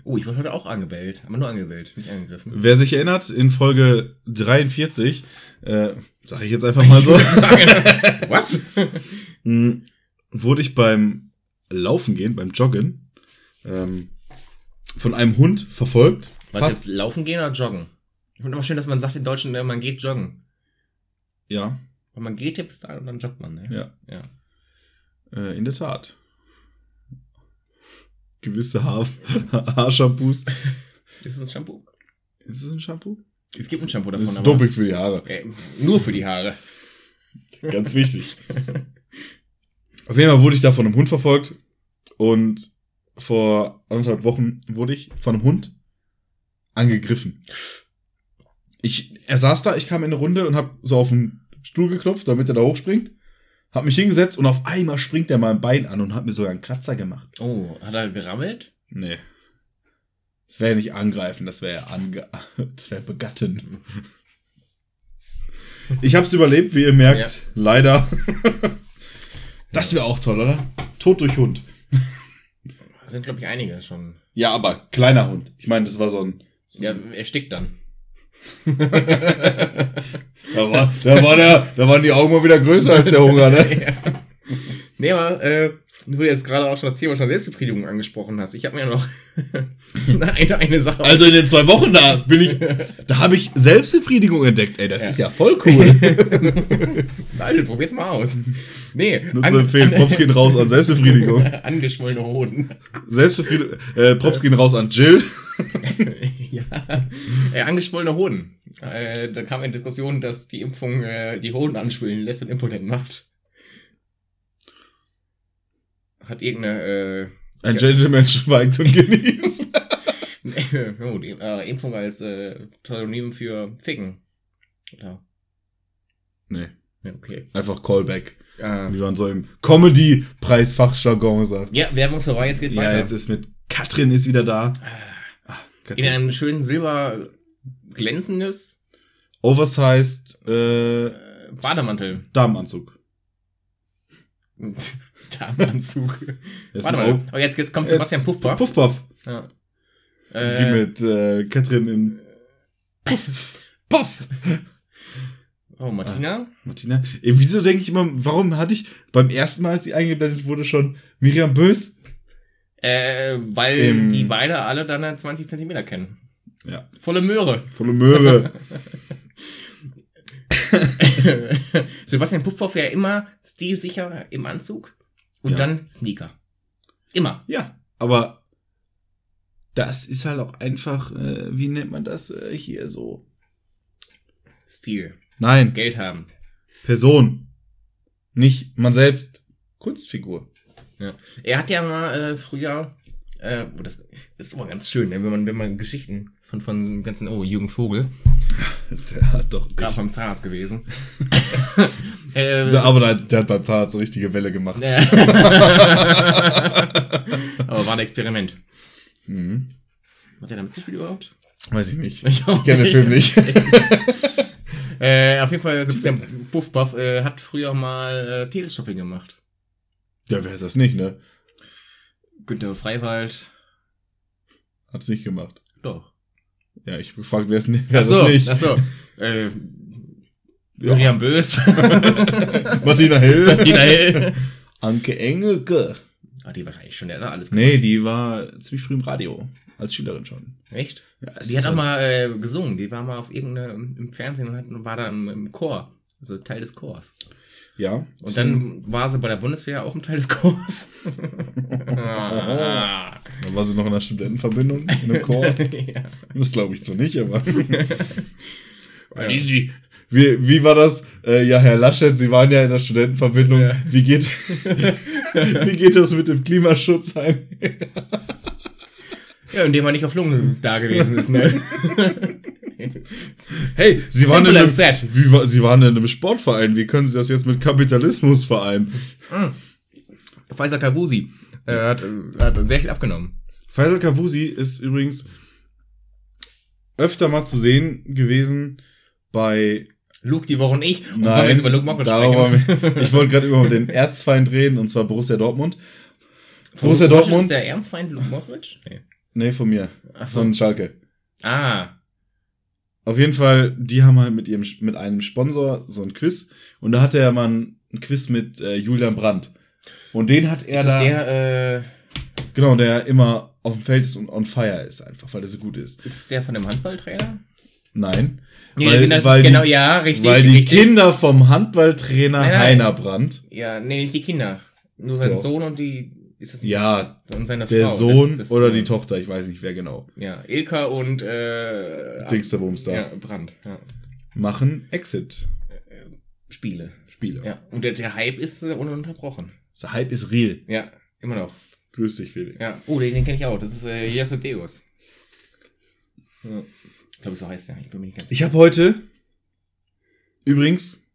Oh, ich wurde heute auch angebellt. Aber nur angebellt, nicht angegriffen. Wer sich erinnert, in Folge 43, äh, sage ich jetzt einfach mal *laughs* so, Was? *laughs* mh, wurde ich beim Laufen gehen, beim Joggen, ähm, von einem Hund verfolgt. Was Fast, jetzt, laufen gehen oder joggen? Ich finde immer schön, dass man sagt in Deutschen, äh, man geht joggen. ja, Weil man geht Hip-Style und dann joggt man, ne? ja. Ja. Äh, in der Tat. Gewisse Haar *laughs* Haarshampoos. Ist es ein Shampoo? Ist es ein Shampoo? Es gibt ein Shampoo Das davon, ist aber doping für die Haare. äh, nur für die Haare. Ganz wichtig. *laughs* Auf jeden Fall wurde ich da von einem Hund verfolgt und vor anderthalb Wochen wurde ich von einem Hund angegriffen. Ich, er saß da, ich kam in eine Runde und hab so auf den Stuhl geklopft, damit er da hochspringt. Hab mich hingesetzt und auf einmal springt er mein Bein an und hat mir sogar einen Kratzer gemacht. Oh, hat er gerammelt? Nee. Das wäre ja nicht angreifen, das wäre ja ange *laughs* das wäre begatten. *laughs* Ich hab's überlebt, wie ihr merkt. Ja. Leider. *laughs* Das wäre auch toll, oder? Tod durch Hund. Sind, glaube ich, einige schon. Ja, aber kleiner Hund. Ich meine, das war so ein. So Ja, er stickt dann. *laughs* da, war, da, war der, da waren die Augen mal wieder größer als der Hunger, ne? *laughs* ja. Nee, aber äh, du jetzt gerade auch schon das Thema schon Selbstbefriedigung angesprochen hast. Ich habe mir noch *laughs* eine, eine Sache. Also in den zwei Wochen da bin ich, da habe ich Selbstbefriedigung entdeckt. Ey, das Ja. ist ja voll cool. *laughs* Alter, probier's mal aus. Nee, Nur zu empfehlen, Props gehen raus an Selbstbefriedigung. *laughs* Angeschwollene Hoden. Selbstbefriedigung, äh, Props gehen raus an Jill. ja. Äh, angeschwollene Hoden. Äh, da kam eine Diskussion, dass die Impfung äh, die Hoden anschwillen lässt und impotent macht. Hat irgendeine äh, Ein Gentleman schweigt und genießt. *laughs* *laughs* oh, die äh, Impfung als äh, Pseudonym für Ficken. Ja, Nee, ja okay. einfach Callback. Äh, Wie man so im Comedy-Preisfachjargon sagt. ja, Werbung vorbei, jetzt geht Ja, weiter. jetzt ist mit Katrin ist wieder da. Ah, In Katrin. einem schönen silber glänzendes Oversized äh, Bademantel. Damenanzug. *laughs* Damenanzug. Warte mal. Oh, jetzt, jetzt kommt Sebastian Jetzt Puffpuff. Puffpuff. Ja. Wie Äh, mit äh, Katrin in Puff. Puff. oh, Martina. Martina. Ey, wieso denke ich immer, warum hatte ich beim ersten Mal, als sie eingeblendet wurde, schon Miriam Bös? Äh, weil Im- die beide alle dann 20 Zentimeter kennen. Ja. Volle Möhre. Volle Möhre. *laughs* Sebastian Puffhoff ja immer stilsicher im Anzug und Ja. dann Sneaker. Immer. ja, aber das ist halt auch einfach, äh, wie nennt man das äh, hier so? Stil. Nein, Geld haben. Person. Nicht man selbst. Kunstfigur. Ja. Er hat ja mal äh, früher, äh, oh, das ist immer ganz schön, ne, wenn man, wenn man Geschichten von, von dem ganzen, oh, Jürgen Vogel, *laughs* Der hat doch. gerade beim Zahnarzt gewesen. *laughs* äh, Der, aber der, der hat beim Zahnarzt so richtige Welle gemacht. *laughs* Aber war ein Experiment. Mhm. Hat er da mitgespielt überhaupt? Weiß ich nicht. Ich Ich kenne den Film nicht. *laughs* Äh, auf jeden Fall, Sebastian Puffpuff äh, hat früher mal äh, Teleshopping gemacht. Ja, wer ist das nicht, ne? Günther Freiwald, Hat's nicht gemacht. doch. Ja, ich gefragt, wer ist nicht. Wer Ach ist so, das nicht? ach so. *laughs* Äh, Miriam Bös, *laughs* Martina Hill. Tina Hill. Anke Engelke. Ah, die wahrscheinlich schon älter, alles Nee, die war ziemlich früh im Radio. Als Schülerin schon. Echt? Ja, Die hat auch mal äh, gesungen. Die war mal auf irgendeinem im Fernsehen und hat, war da im, im Chor. Also Teil des Chors. Ja. Und dann war sie bei der Bundeswehr auch ein Teil des Chors. *laughs* ah. Dann war sie noch in der Studentenverbindung, in einem Chor. *laughs* ja. Das glaube ich zwar nicht, aber. Ja. Die- die- Wie, wie war das? Äh, ja, Herr Laschet, Sie waren ja in der Studentenverbindung. Ja. Wie geht, *laughs* wie geht das mit dem Klimaschutz ein? ja, indem man nicht auf Lungen da gewesen ist. Ne? *laughs* Hey, Sie waren, in einem, wie, Sie waren in einem Sportverein. Wie können Sie das jetzt mit Kapitalismus vereinen? Faisal Kavusi äh, hat, äh, hat sehr viel abgenommen. Faisal Kavusi ist übrigens öfter mal zu sehen gewesen bei Luke die Woche und ich. Und wollen wir Nein, jetzt über Luke Mockridge sprechen. *laughs* ich wollte gerade über den Erzfeind reden, und zwar Borussia Dortmund. Von Borussia Luke Dortmund? Ist der Ernstfeind Luke Mockridge? Nee. Nee, von mir. Ach so. Von Schalke. Ah. Auf jeden Fall, die haben halt mit ihrem mit einem Sponsor so ein Quiz und da hatte er mal ein Quiz mit äh, Julian Brandt. Und den hat er Ist da der, äh, genau, der immer auf dem Feld ist und on fire ist einfach, weil er so gut ist. ist es der von dem Handballtrainer? Nein, Nee, weil, das weil ist genau, die, ja, richtig. weil die richtig. Kinder vom Handballtrainer Nein, nein. Heiner Brandt, Ja, nee, nicht die Kinder. Nur sein Doch. Sohn und die, ist das nicht? ja, Und seine der Frau. Sohn des- des oder die. Tochter, ich weiß nicht wer genau. Ja, Ilka und, äh, Dingsterbums da. Ja, Brand, ja. Machen Exit Spiele. Spiele. Ja, und der, der Hype ist äh, ununterbrochen. Der Hype ist real. Ja, immer noch. Grüß dich, Felix. Ja. Oh, den, den kenne ich auch. Das ist äh, Jörg Deus. Ja. Ich glaube, so heißt er. Ich bin mir nicht ganz Ich habe heute übrigens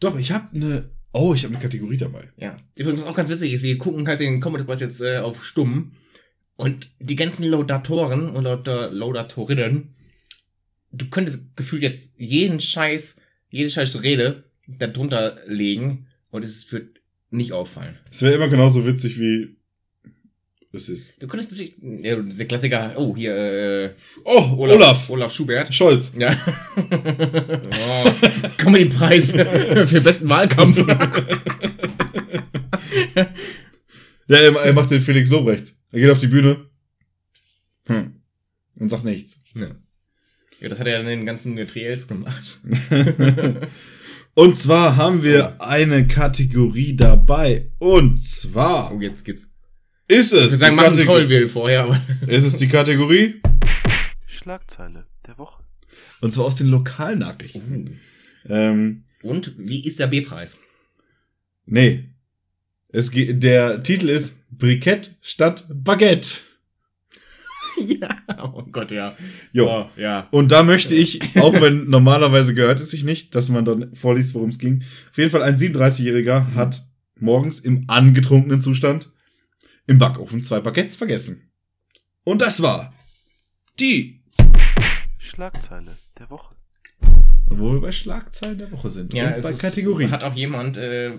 doch, ich habe eine Oh, ich habe eine Kategorie dabei. Ja. Übrigens auch ganz witzig ist, wir gucken halt den Comedy Press jetzt äh, auf Stumm und die ganzen Laudatoren und Lauda Laudatorinnen, du könntest gefühlt jetzt jeden Scheiß, jede Scheiß Rede darunter legen und es wird nicht auffallen. Es wäre immer genauso witzig wie es ist. Du könntest natürlich, ja, der Klassiker, oh, hier, äh, Oh, Olaf, Olaf, Olaf Schubert. Scholz. Ja. oh, *laughs* Comedy-Preis für besten Wahlkampf. Ja, er, er macht den Felix Lobrecht. Er geht auf die Bühne. Hm. Und sagt nichts. ja. ja, das hat er in den ganzen Triels gemacht. *laughs* Und zwar haben wir eine Kategorie dabei. Und zwar Oh, jetzt geht's. Ist es Wir sagen, die machen Kategor- Trollwheel vorher, aber. *laughs* ist es die Kategorie. Schlagzeile der Woche. Und zwar aus den Lokalnachrichten. Ähm, Und wie ist der B-Preis? nee. Es geht, der Titel ist Brikett statt Baguette. *laughs* ja. Oh Gott, ja. Jo. Oh, ja. Und da möchte ich, auch wenn normalerweise gehört es sich nicht, dass man dann vorliest, worum es ging. Auf jeden Fall ein 37-Jähriger hat morgens im angetrunkenen Zustand im Backofen zwei Baguettes vergessen. Und das war die. Schlagzeile der Woche. Und wo wir bei Schlagzeilen der Woche sind. Ja, und es bei ist, Kategorien. hat auch jemand, äh,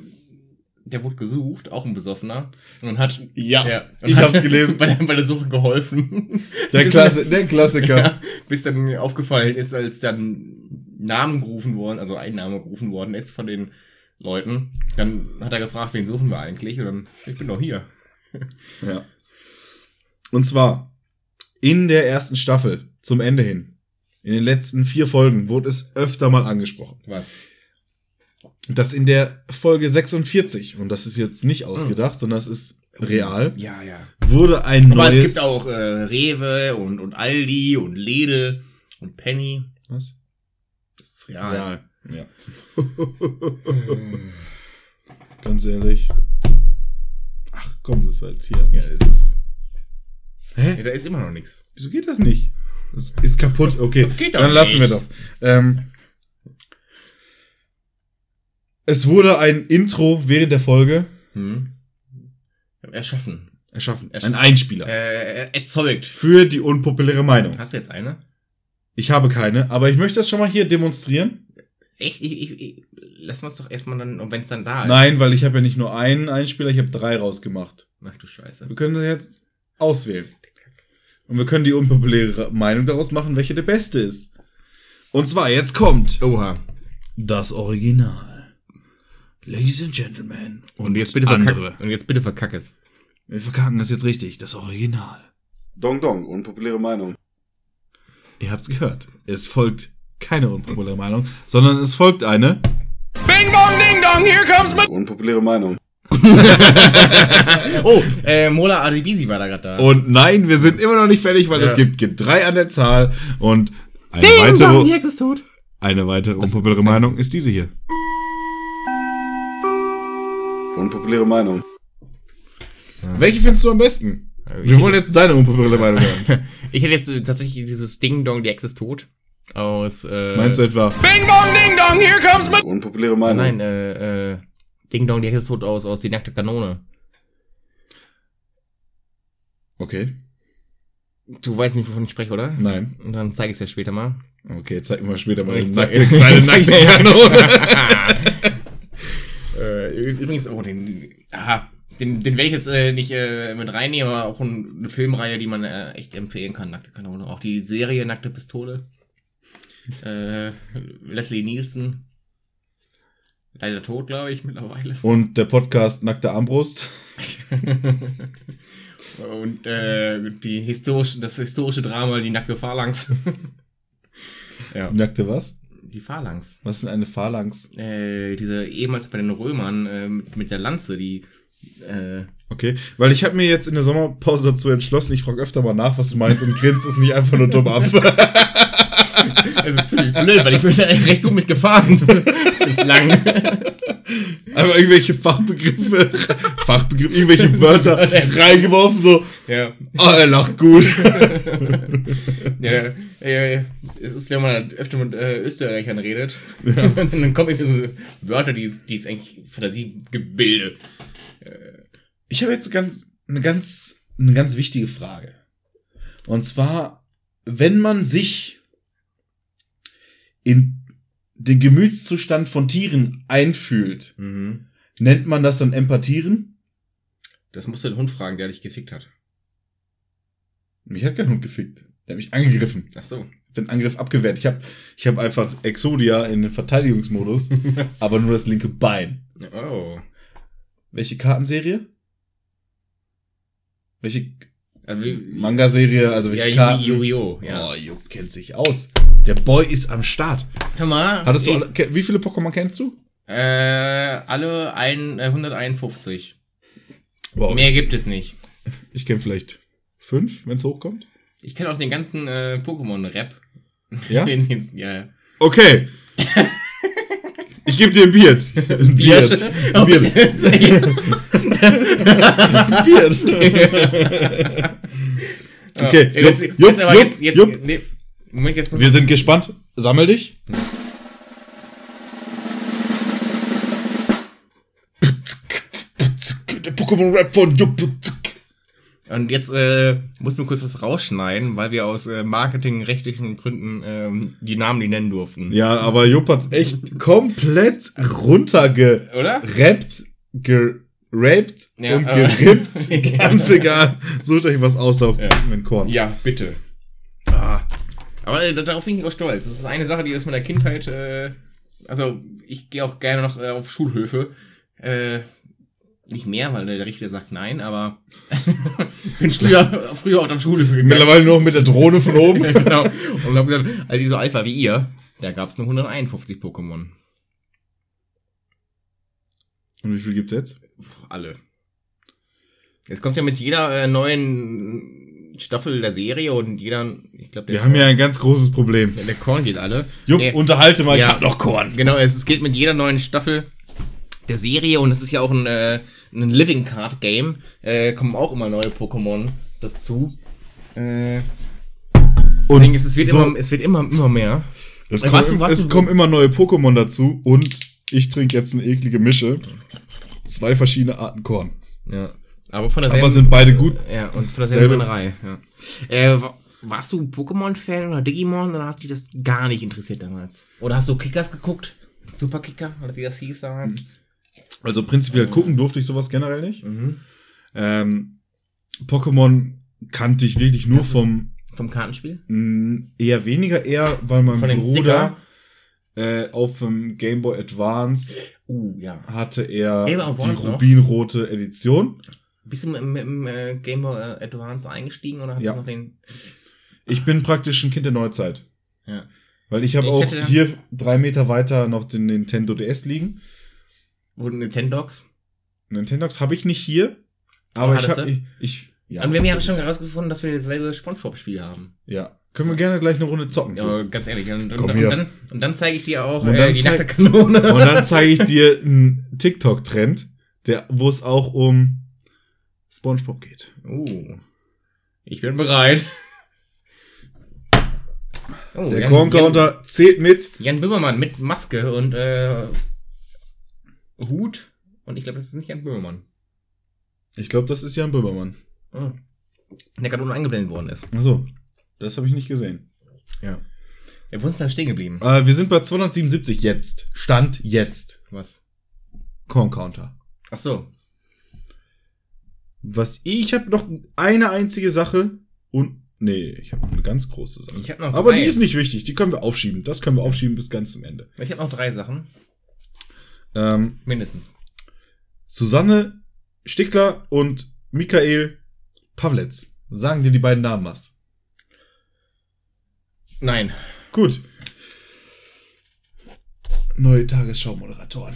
der wurde gesucht, auch ein Besoffener, und hat, Ja, und ich hat hab's gelesen. *laughs* bei der, bei der Suche geholfen. der, Klasse, der Klassiker. Ja, bis dann aufgefallen ist, als dann Namen gerufen worden, also ein Name gerufen worden ist von den Leuten. Dann hat er gefragt, wen suchen wir eigentlich? Und dann, ich bin doch hier. *laughs* Ja. Und zwar in der ersten Staffel zum Ende hin, in den letzten vier Folgen, wurde es öfter mal angesprochen. Was? dass in der Folge 46, und das ist jetzt nicht ausgedacht, sondern es ist real, Ja, ja. wurde ein Aber es neues. gibt auch äh, Rewe und, und Aldi und Lidl und Penny. Was? Das ist real. Real. Ja. *laughs* Ganz ehrlich. Komm, das war jetzt hier. Ja, es ist, Hä? ja, da ist immer noch nichts. Wieso geht das nicht? Das ist kaputt. Okay, das geht doch dann lassen nicht. wir das. Ähm, es wurde ein Intro während der Folge Hm. Erschaffen. erschaffen. Ein Erschaffen. Einspieler. Äh, erzeugt. Für die unpopuläre Meinung. Hast du jetzt eine? Ich habe keine, aber ich möchte das schon mal hier demonstrieren. Echt? Ich, ich, ich, lass uns doch erstmal dann, wenn es dann da ist. Nein, weil ich habe ja nicht nur einen Einspieler, ich habe drei rausgemacht. Ach du Scheiße. Wir können das jetzt auswählen. Und wir können die unpopuläre Meinung daraus machen, welche der beste ist. Und zwar, jetzt kommt Oha. das Original. Ladies and Gentlemen. Und jetzt bitte andere. verkack. Und jetzt bitte verkack es. Wir verkacken das jetzt richtig. Das Original. Dong Dong, unpopuläre Meinung. Ihr habt's gehört. Es folgt keine unpopuläre Meinung, sondern es folgt eine. Unpopuläre Meinung. *laughs* oh, äh, Mola Adibisi war da gerade da. Und nein, wir sind immer noch nicht fertig, weil Ja. es gibt gibt drei an der Zahl und eine weitere, Hex ist tot. eine weitere unpopuläre Meinung ist diese hier. Unpopuläre Meinung. Welche findest du am besten? Wir wollen jetzt deine unpopuläre Meinung *laughs* hören. Ich hätte jetzt äh, tatsächlich dieses Ding Dong, die Ex ist tot. Aus, äh. Meinst du etwa? Unpopuläre Meinung. Nein, äh, äh. Ding Dong, die Ex ist tot aus, aus die nackte Kanone. Okay. Du weißt nicht, wovon ich spreche, oder? Nein. Und dann zeige ich es dir später mal. Okay, zeig mir mal später mal Ich zeig- nackte, kleine *laughs* nackte Kanone. *laughs* äh, übrigens, oh, den, aha, den, den werde ich jetzt äh, nicht äh, mit reinnehmen, aber auch ein, eine Filmreihe, die man äh, echt empfehlen kann, Nackte Kanone. Auch die Serie Nackte Pistole. Äh, Leslie Nielsen. Leider tot, glaube ich, mittlerweile. Und der Podcast Nackte Armbrust. *laughs* Und äh, die historische, das historische Drama, die nackte Phalanx. *laughs* ja, Nackte was? die Phalanx. Was ist denn eine Phalanx? Äh, diese ehemals bei den Römern äh, mit, mit der Lanze, die äh, Okay, weil ich habe mir jetzt in der Sommerpause dazu entschlossen, ich frage öfter mal nach, was du meinst und grinst es nicht einfach nur dumm ab. *laughs* *laughs* Das ist ziemlich blöd, weil ich bin da recht gut mitgefahren. *laughs* Bislang. Einfach irgendwelche Fachbegriffe, Fachbegriffe, irgendwelche *laughs* Wörter reingeworfen, so, Ja. oh, er lacht gut. Ja, ja, ja. Es ist, wenn man öfter mit äh, Österreichern redet, dann kommen irgendwie so Wörter, die ist, die ist eigentlich Fantasiegebilde. Ich habe jetzt ganz, eine ganz, eine ganz wichtige Frage. Und zwar, wenn man sich in den Gemütszustand von Tieren einfühlt, Mhm. nennt man das dann Empathieren? Das musst du den Hund fragen, der dich gefickt hat. Mich hat kein Hund gefickt. Der hat mich angegriffen. Ach so. Den Angriff abgewehrt. Ich habe ich hab einfach Exodia in den Verteidigungsmodus, *laughs* aber nur das linke Bein. Oh. Welche Kartenserie? Welche Also, wie, Manga-Serie? Also welche ja, Karten? Yu-Gi-Oh! Ja. Oh, Jupp kennt sich aus. Der Boy ist am Start. Hör mal. Hattest du, alle, wie viele Pokémon kennst du? Äh, alle ein, äh, 151. Wow, Mehr ich, gibt es nicht. ich kenne vielleicht fünf, wenn es hochkommt. Ich kenne auch den ganzen äh, Pokémon-Rap. Ja, *laughs* ja. Okay. *laughs* Ich gebe dir ein Beard. Ein Beard. Ein Beard. Beard. Okay. Jetzt, Jupp, jetzt aber jetzt, jetzt, Jupp. nee, Moment, jetzt Wir sind gespannt. Sammel dich. Der Pokémon-Rap von Jupp. Und jetzt äh, muss mir kurz was rausschneiden, weil wir aus äh, marketingrechtlichen Gründen ähm, die Namen nicht nennen durften. Ja, aber Jupp hat's echt komplett runtergerappt, Oder? geraped Ja, und äh, gerippt. *laughs* Ganz egal. Sucht euch was aus, darauf Ja. einen Korn. Ja, bitte. Ah. Aber äh, darauf bin ich auch stolz. Das ist eine Sache, die aus meiner Kindheit, äh, also ich gehe auch gerne noch äh, auf Schulhöfe. Äh, nicht mehr, weil der Richter sagt nein, aber bin früher, früher auch auf Schulhöfe gegangen. Mittlerweile nur noch mit der Drohne von oben. *laughs* genau. Und hab gesagt, als die so alt war wie ihr, da gab's nur 151 Pokémon. Und wie viel gibt's jetzt? Puh, alle. Jetzt kommt ja mit jeder äh, neuen Staffel der Serie und jeder, ich glaube, der, Wir haben ja ein ganz großes Problem. der Korn geht alle. Jupp, Nee. unterhalte mal, Ja. ich hab noch Korn. Genau, es, es geht mit jeder neuen Staffel der Serie und es ist ja auch ein, äh, ein Living Card Game. Äh, kommen auch immer neue Pokémon dazu. Äh, Und deswegen ist, es wird so, immer, es wird immer, immer mehr. es, Äh, kommen, was was es kommen immer neue Pokémon dazu und ich trinke jetzt eine eklige Mische. Zwei verschiedene Arten Korn. Ja. Aber von der Aber sind beide gut. Ja, und von derselben Selbe. Reihe, ja. Äh, wa- warst du Pokémon-Fan oder Digimon oder hat dich das gar nicht interessiert damals? Oder hast du Kickers geguckt? Super Kicker, oder wie das hieß damals? Also prinzipiell gucken durfte ich sowas generell nicht. Ähm, Pokémon kannte ich wirklich nur Das vom Vom Kartenspiel? mh, eher weniger eher, weil mein Von Bruder äh, auf dem Game Boy Advance Uh, ja. hatte er die noch? rubinrote Edition. Bist du mit, mit, mit äh, Game Boy äh, Advance eingestiegen oder hast Ja. du noch den. Ich bin praktisch ein Kind der Neuzeit. Ja. Weil ich habe auch hier drei Meter weiter noch den Nintendo DS liegen. Wo Nintendogs? Nintendox habe ich nicht hier, aber ich habe ich, ich ja, und wir haben ja schon herausgefunden, dass wir dasselbe Spongebob-Spiel haben. ja. Können wir gerne gleich eine Runde zocken. Ja, ganz ehrlich. Und, und, Komm und, hier. dann, und dann zeige ich dir auch Und äh, dann die nackte Kanone. *laughs* Und dann *laughs* zeige ich dir einen TikTok-Trend, der, wo es auch um SpongeBob geht. Uh. Ich bin bereit. Oh, Der Korn-Counter zählt mit. Jan, Jan Böhmermann mit Maske und äh, Hut. Und ich glaube, das ist nicht Jan Böhmermann. Ich glaube, das ist Jan Böhmermann. Oh. Der gerade unten eingeblendet worden ist. Achso, das habe ich nicht gesehen. Ja. Ja, wo sind wir stehen geblieben? Äh, wir sind bei 277 jetzt. Stand jetzt. Was? Korn-Counter. Ach so. Was ich habe noch eine einzige Sache und nee, ich habe eine ganz große Sache. Ich habe noch Aber drei. die ist nicht wichtig, die können wir aufschieben. Das können wir aufschieben bis ganz zum Ende. Ich habe noch drei Sachen. Ähm, Mindestens. Susanne Stickler und Michael Pavletz. Sagen dir die beiden Namen was? Nein. Gut. Neue Tagesschau-Moderatoren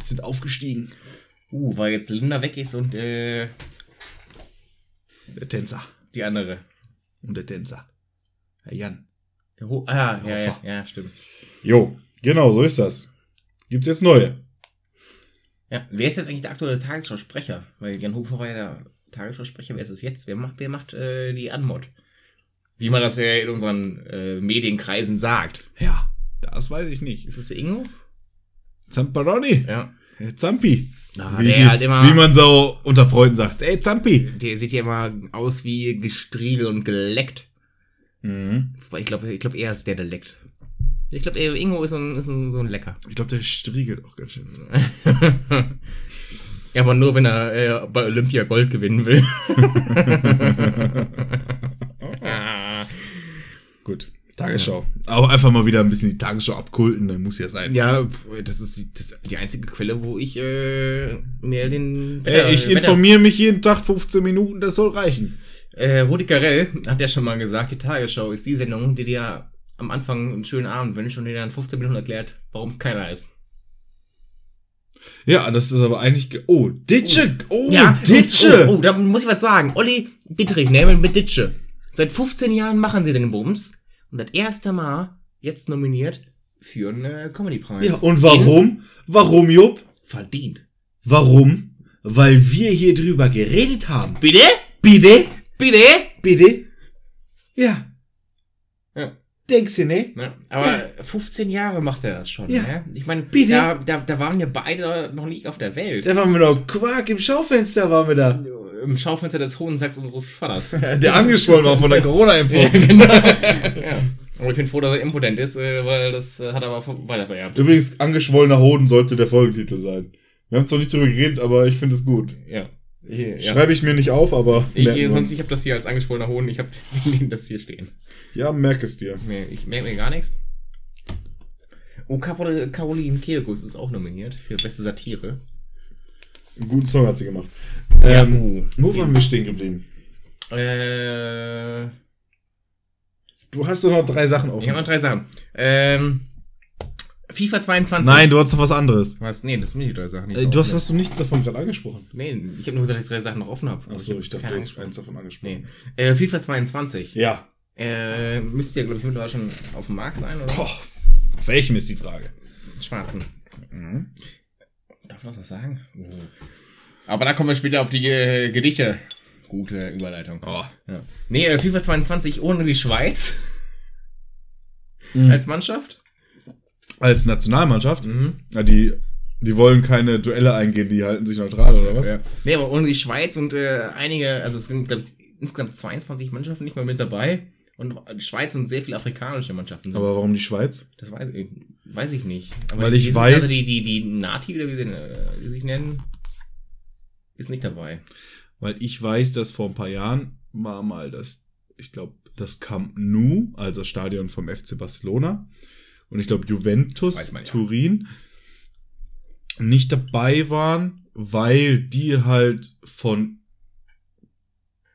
sind aufgestiegen. Uh, weil jetzt Linda weg ist und äh, Der Tänzer die andere. und der Tänzer. Herr Jan. Der Ho ah, ja, ja, ja, stimmt. Jo, genau, so ist das. Gibt's jetzt neue? Ja, wer ist jetzt eigentlich der aktuelle Tagesschausprecher? Weil Jan Hofer war ja der Tagesschausprecher. Wer ist es jetzt? Wer macht, wer macht äh, die Anmod? Wie man das ja in unseren äh, Medienkreisen sagt. Ja, das weiß ich nicht. Ist es Ingo? Zamparoni. Ja. Zampi. Ah, wie, halt immer- wie man so unter Freunden sagt. Ey, Zampi. Der sieht ja immer aus wie gestriegelt und geleckt. Mhm. Wobei ich glaube, ich glaube, er ist der, der leckt. Ich glaube, Ingo ist, so ein, ist ein, so ein Lecker. Ich glaube, der striegelt auch ganz schön. *laughs* ja, aber nur, wenn er äh, bei Olympia Gold gewinnen will. *laughs* Gut. Tagesschau. Auch einfach mal wieder ein bisschen die Tagesschau abkulten, dann muss ja sein. ja, das ist die- das ist die einzige Quelle, wo ich äh, mir den. Ey, ich informiere mich jeden Tag 15 Minuten, das soll reichen. Äh, Rudi Carell hat ja schon mal gesagt, die Tagesschau ist die Sendung, die dir am Anfang einen schönen Abend wünscht und dir dann 15 Minuten erklärt, warum es keiner ist. Ja, das ist aber eigentlich. ge- Oh, Ditsche! Oh, Ja, Ditsche! Oh, oh, da muss ich was sagen. Olli Dittrich, ne, mit Ditsche. Seit 15 Jahren machen sie den Bums. Und das erste Mal jetzt nominiert für einen äh, Comedy-Preis. Ja, und warum? Warum, Jupp? Verdient. Warum? Weil wir hier drüber geredet haben. Bitte? Bitte? Bitte? Bitte? Ja. Ja. Denkst du, ne? Ja, aber *laughs* 15 Jahre macht er das schon. Ja. Ne? Ich meine, da, da, da waren wir beide noch nicht auf der Welt. Da waren wir noch Quark im Schaufenster, waren wir da. Im Schaufenster des Hohen Sacks unseres Vaters. *laughs* Der angeschwollen war von der *laughs* Corona-Impfung. ja. Aber ich bin froh, dass er impotent ist, äh, weil das äh, hat er aber ver- weitervererbt. Übrigens, angeschwollener Hoden sollte der Folgentitel sein. Wir haben zwar nicht drüber geredet, aber ich finde es gut. Ja. Ja. Schreibe ich mir nicht auf, aber Ich, sonst, ich habe das hier als angeschwollener Hohn, ich habe *laughs* das hier stehen. Ja, merk es dir. Nee, ich merke mir gar nichts. Oh, Carol, Caroline Kebekus ist auch nominiert für beste Satire. Einen guten Song hat sie gemacht. Ja, Ähm, wo waren wir stehen geblieben? Äh, Du hast doch noch drei Sachen ich offen. habe noch drei Sachen. Ähm, FIFA 22. Nein, du hast doch was anderes. Was? Nee, das sind die drei Sachen. Äh, ich du hast, hast du nichts davon gerade angesprochen. Nee, ich habe nur gesagt, dass ich drei Sachen noch offen habe. Achso, ich dachte, du hast eins davon angesprochen. Nee. Äh, FIFA 22. Ja. Äh, müsste ja, glaube ich, mittlerweile schon auf dem Markt sein, oder? Boah. Auf welchem ist die Frage? Schwarzen. Darf man das was sagen? Oh. Aber da kommen wir später auf die äh, Gedichte. Gute Überleitung. Oh. Ja. Nee, äh, FIFA 22 ohne die Schweiz Mhm. als Mannschaft. Als Nationalmannschaft? Mhm. Ja, die, die wollen keine Duelle eingehen, die halten sich neutral, oder was? Ja. Nee, aber ohne die Schweiz und äh, einige, also es sind glaub ich, insgesamt 22 Mannschaften nicht mal mit dabei. Und die Schweiz und sehr viele afrikanische Mannschaften sind. Aber warum die Schweiz? das weiß ich, weiß ich nicht. Aber Weil ich sind weiß- Also die, die, die Nati, oder wie sie, äh, wie sie sich nennen, ist nicht dabei. Weil ich weiß, dass vor ein paar Jahren war mal das, ich glaube, das Camp Nou, also das Stadion vom FC Barcelona. Und ich glaube, Juventus, man ja. Turin nicht dabei waren, weil die halt von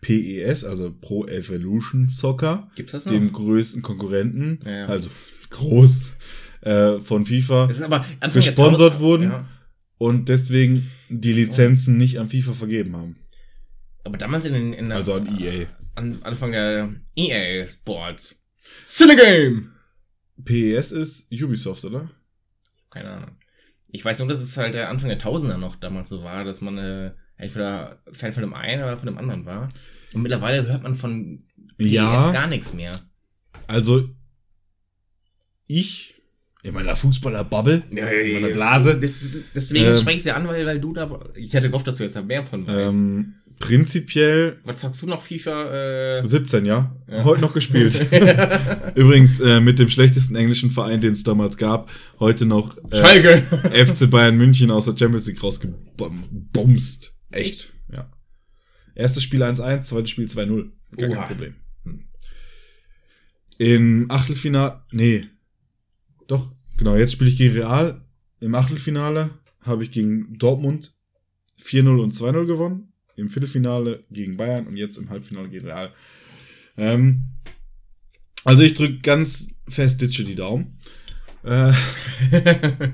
PES, also Pro Evolution Soccer, Gibt's das noch? dem größten Konkurrenten, Ja, ja. also groß äh, von FIFA, gesponsert wurden. Und deswegen die Lizenzen nicht an FIFA vergeben haben. Aber damals in, in der, Also an EA. an Anfang der EA Sports. Cinegame! PES ist Ubisoft, oder? Keine Ahnung. Ich weiß nur, dass es halt der Anfang der Tausender noch damals so war, dass man äh, entweder Fan von dem einen oder von dem anderen war. Und mittlerweile hört man von PS Ja. gar nichts mehr. Also, ich, in meiner Fußballer-Bubble, in meiner Blase, Des- des- Deswegen Ähm, spreche ich ja an, weil, weil du da. Ich hätte gehofft, dass du jetzt da mehr von weißt. ähm, prinzipiell Was sagst du noch, FIFA? Äh, 17, ja. Ja. Heute noch gespielt. *laughs* *laughs* Übrigens äh, mit dem schlechtesten englischen Verein, den es damals gab, heute noch äh, Schalke! *laughs* FC Bayern München aus der Champions League rausgebumst. Echt, ja. Erstes Spiel 1-1, zweites Spiel 2-0. Gar Oha. kein Problem. Im Achtelfinale, nee, doch, genau, jetzt spiele ich gegen Real. Im Achtelfinale habe ich gegen Dortmund 4-0 und 2-0 gewonnen. Im Viertelfinale gegen Bayern und jetzt im Halbfinale gegen Real. Ähm, also ich drücke ganz fest Ditsche die Daumen. Äh, *laughs*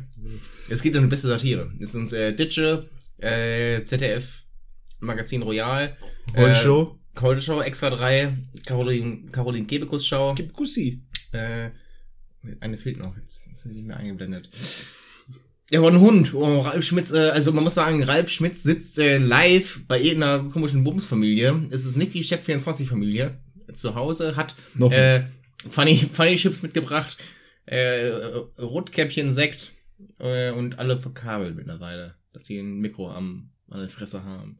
Es geht um die beste Satire. Es sind äh, Ditsche, äh, ZDF, Magazin Royal, Heute äh, Show. Heute Show, Extra 3, Caroline, Caroline Kebekus Show, Gib Kussi. Äh, eine fehlt noch, jetzt ist sie nicht mehr eingeblendet. Ja, aber ein Hund. Oh, Ralf Schmitz, äh, also man muss sagen, Ralf Schmitz sitzt äh, live bei irgendeiner komischen Bumsfamilie. Es ist nicht die Chef24-Familie. Zu Hause hat Noch äh, Funny, Funny Chips mitgebracht, äh, Rotkäppchen, Sekt äh, und alle verkabelt mittlerweile, dass die ein Mikro am, an der Fresse haben.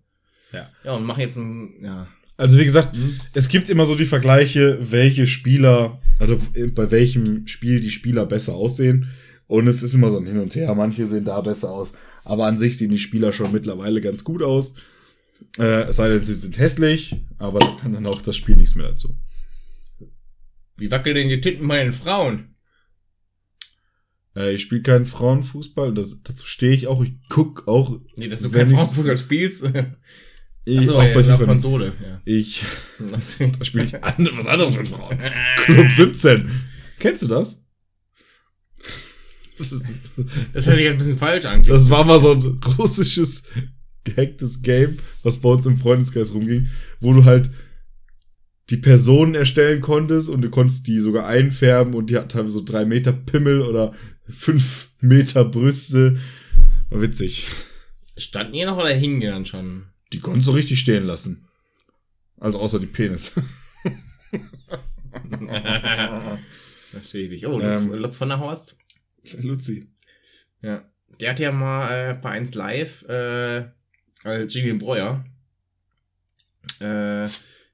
Ja. Ja, und machen jetzt ein, ja, Also wie gesagt, es gibt immer so die Vergleiche, welche Spieler, also bei welchem Spiel die Spieler besser aussehen. Und es ist immer so ein Hin und Her. Manche sehen da besser aus. Aber an sich sehen die Spieler schon mittlerweile ganz gut aus. Äh, es sei denn, sie sind hässlich, aber da kann dann auch das Spiel nichts mehr dazu. wie wackeln denn die Titten bei den Frauen? Äh, ich spiele keinen Frauenfußball, das, dazu stehe ich auch. Ich guck auch. Nee, dass du wenn kein ich's- Frauenfußball spielst. *laughs* Ich, Achso, auch ja, bei FIFA. Konsole, ja. Ich *laughs* da spiele ich *laughs* was anderes mit Frauen. Club 17. Kennst du das? Das, ist, das hört sich jetzt ein bisschen falsch an. das war mal so ein russisches gehacktes Game, was bei uns im Freundeskreis rumging, wo du halt die Personen erstellen konntest und du konntest die sogar einfärben und die hat teilweise so drei Meter Pimmel oder fünf Meter Brüste. War witzig. Standen ihr noch oder hingen die dann schon? Die konntest du richtig stehen lassen. Also außer die Penis. *laughs* *laughs* Verstehe ich nicht. Oh, Ähm. Lutz von der Horst. *laughs* Luzi. Ja. Der hat ja mal äh, bei 1 Live äh, als Jimmy Breuer äh,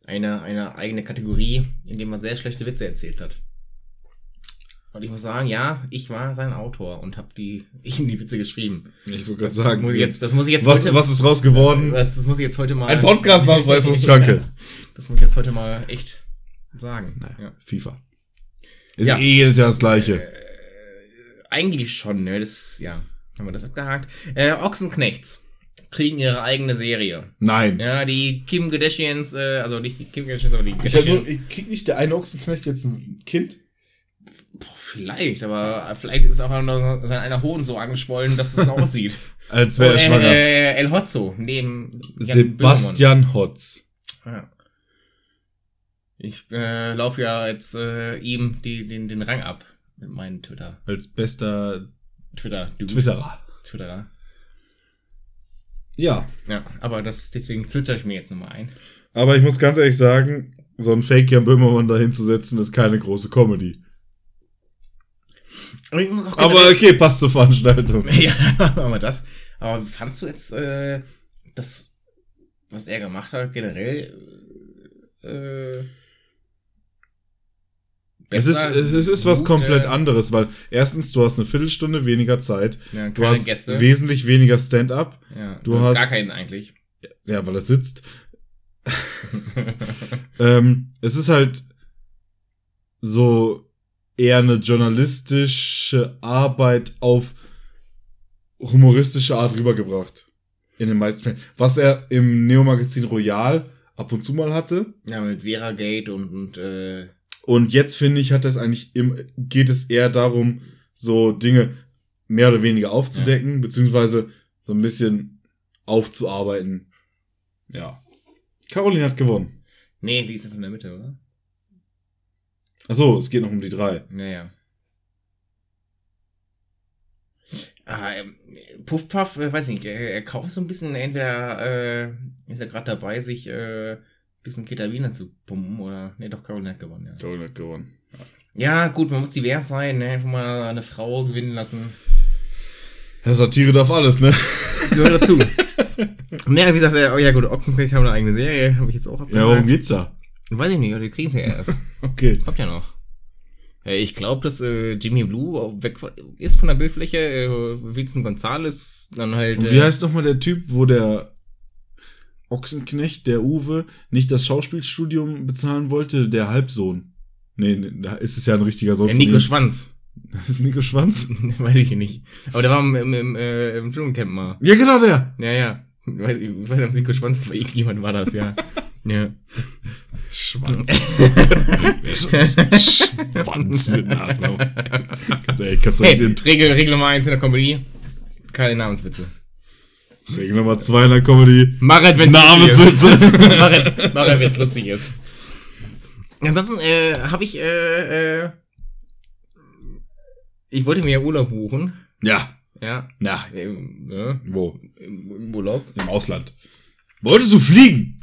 eine, eine eigene Kategorie, in dem er sehr schlechte Witze erzählt hat. Und ich muss sagen, ja, ich war sein Autor und habe die, *laughs* ihm die Witze geschrieben. Ich wollte gerade sagen, Muss ich jetzt, das muss ich jetzt was, heute, was ist raus geworden? das, das muss ich jetzt heute mal. Ein Podcast-Nachweis aus *laughs* Schranke. Das muss ich jetzt heute mal echt sagen. Ja. FIFA. Ist Ja. eh jedes Jahr das gleiche. Eigentlich schon, ne? Das, ja, haben wir das abgehakt. Äh, Ochsenknechts kriegen ihre eigene Serie. Nein. Ja, die Kim Kardashians, äh, also nicht die Kim Kardashians, aber die Ich, hab nur, Kardashians. ich krieg nicht der eine Ochsenknecht jetzt ein Kind? Boah, vielleicht, aber vielleicht ist auch noch sein einer Hoden so angeschwollen, dass es *laughs* aussieht. Als wäre er schwanger. äh, El Hotzo, neben Jan Sebastian Hotz. Böhmermann. Ja. Ich äh, laufe ja jetzt äh, ihm die, den, den Rang ab mit meinem Twitter. Als bester Twitter, Twitterer. Twitterer. Ja. Ja, aber das deswegen twitter ich mir jetzt nochmal ein. Aber ich muss ganz ehrlich sagen, so ein Fake Jan Böhmermann dahin zu setzen, ist keine große Comedy. Aber, Aber okay, passt zur Veranstaltung. *laughs* Ja, aber das. Aber fandst du jetzt äh, das, was er gemacht hat, generell äh, Es ist, es ist, was komplett äh, anderes, weil erstens, du hast eine Viertelstunde weniger Zeit, Ja, du hast Gäste. wesentlich weniger Stand-up, ja, du hast- gar keinen eigentlich. ja, weil er sitzt. *laughs* ähm, es ist halt so eher eine journalistische Arbeit auf humoristische Art rübergebracht. In den meisten Fällen. Was er im Neo-Magazin Royal ab und zu mal hatte. ja, mit Vera Gate und, und äh, Und jetzt finde ich, hat es eigentlich im, geht es eher darum, so Dinge mehr oder weniger aufzudecken, beziehungsweise so ein bisschen aufzuarbeiten. Ja. Caroline hat gewonnen. nee, die ist von der Mitte, oder? Ach so, es geht noch um die drei. Naja. Ah, ähm, Puff Puff, äh, weiß nicht, er, er kauft so ein bisschen, entweder äh, ist er gerade dabei, sich äh, bisschen Ketamine zu pumpen oder, nee, doch, Caroline hat gewonnen, ja. Caroline hat gewonnen. Ja, gut, man muss divers sein, ne? Einfach mal eine Frau gewinnen lassen. Ja, Satire darf alles, ne? Gehört dazu. *laughs* naja, wie gesagt, äh, oh ja gut, Ochsenknecht haben eine eigene Serie, habe ich jetzt auch Ja, abgehakt. worum geht's da? Weiß ich nicht, die kriegen sie ja erst. *laughs* Okay. Kommt ja noch. Äh, Ich glaube, dass äh, Jimmy Blue weg ist von der Bildfläche. Äh, Vincent Gonzalez dann halt. Und wie heißt nochmal der Typ, wo der Ochsenknecht, der Uwe, nicht das Schauspielstudium bezahlen wollte? Der Halbsohn. Nee, da ist es ja ein richtiger Sohn von Nico. Schwanz. *laughs* Das ist Nico Schwanz? *laughs* weiß ich nicht. Aber der war im, im, im, äh, im Dschungelcamp mal. Ja, genau der. Ja, ja. Ich weiß, ich weiß nicht, ob es Nico Schwanz war. Irgendjemand war das, ja. *laughs* ja. Schwanz. Schwanz mit Nachnamen. Kannst du Hey, den Regel, Regel Nummer eins in der Comedy. Keine Namenswitze. Regel Nummer zwei in der Comedy. Machet, wenn Namenswitze. *laughs* Machet, Machet, wenn es lustig ist. Ansonsten äh, habe ich äh, äh, ich wollte mir ja Urlaub buchen. Ja. Ja. Na, Ähm, ja, wo? Im Urlaub. Im Ausland. Wolltest du fliegen?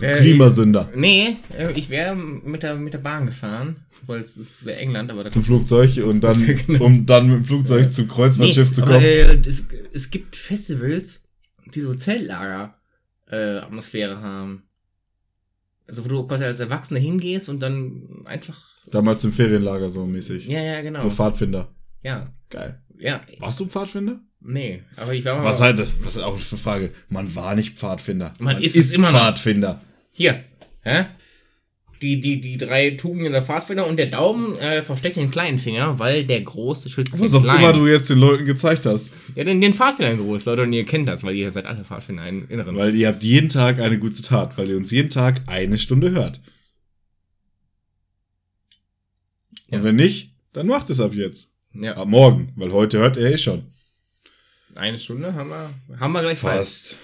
Äh, Klimasünder. Nee, äh, ich wäre mit der, mit der Bahn gefahren, weil es ist wäre England, aber da Zum Flugzeug und dann, *laughs* Genau. um dann mit dem Flugzeug zum Kreuzfahrtschiff zu aber, kommen. äh, es, es gibt Festivals, die so Zeltlager äh, haben. Also wo du quasi als Erwachsener hingehst und dann einfach. Damals im Ferienlager so mäßig. Ja, ja, genau. So Pfadfinder. ja, Geil. ja. Warst du Pfadfinder? Nee, aber ich war mal. Was halt das? Was ist auch für Frage? Man war nicht Pfadfinder. Man ist es immer noch. Pfadfinder. Hier, hä? Die, die, die drei Tugenden der Pfadfinder und der Daumen äh, versteckt den kleinen Finger, weil der große schützt Was den auch kleinen. immer du jetzt den Leuten gezeigt hast. Ja, den, den Pfadfinder groß, Leute, und ihr kennt das, weil ihr seid alle Pfadfinder im Inneren. Weil ihr habt jeden Tag eine gute Tat, weil ihr uns jeden Tag eine Stunde hört. Und Ja. wenn nicht, dann macht es ab jetzt. ja, Ab morgen, weil heute hört er eh schon. eine Stunde haben wir, haben wir gleich bald. Fast.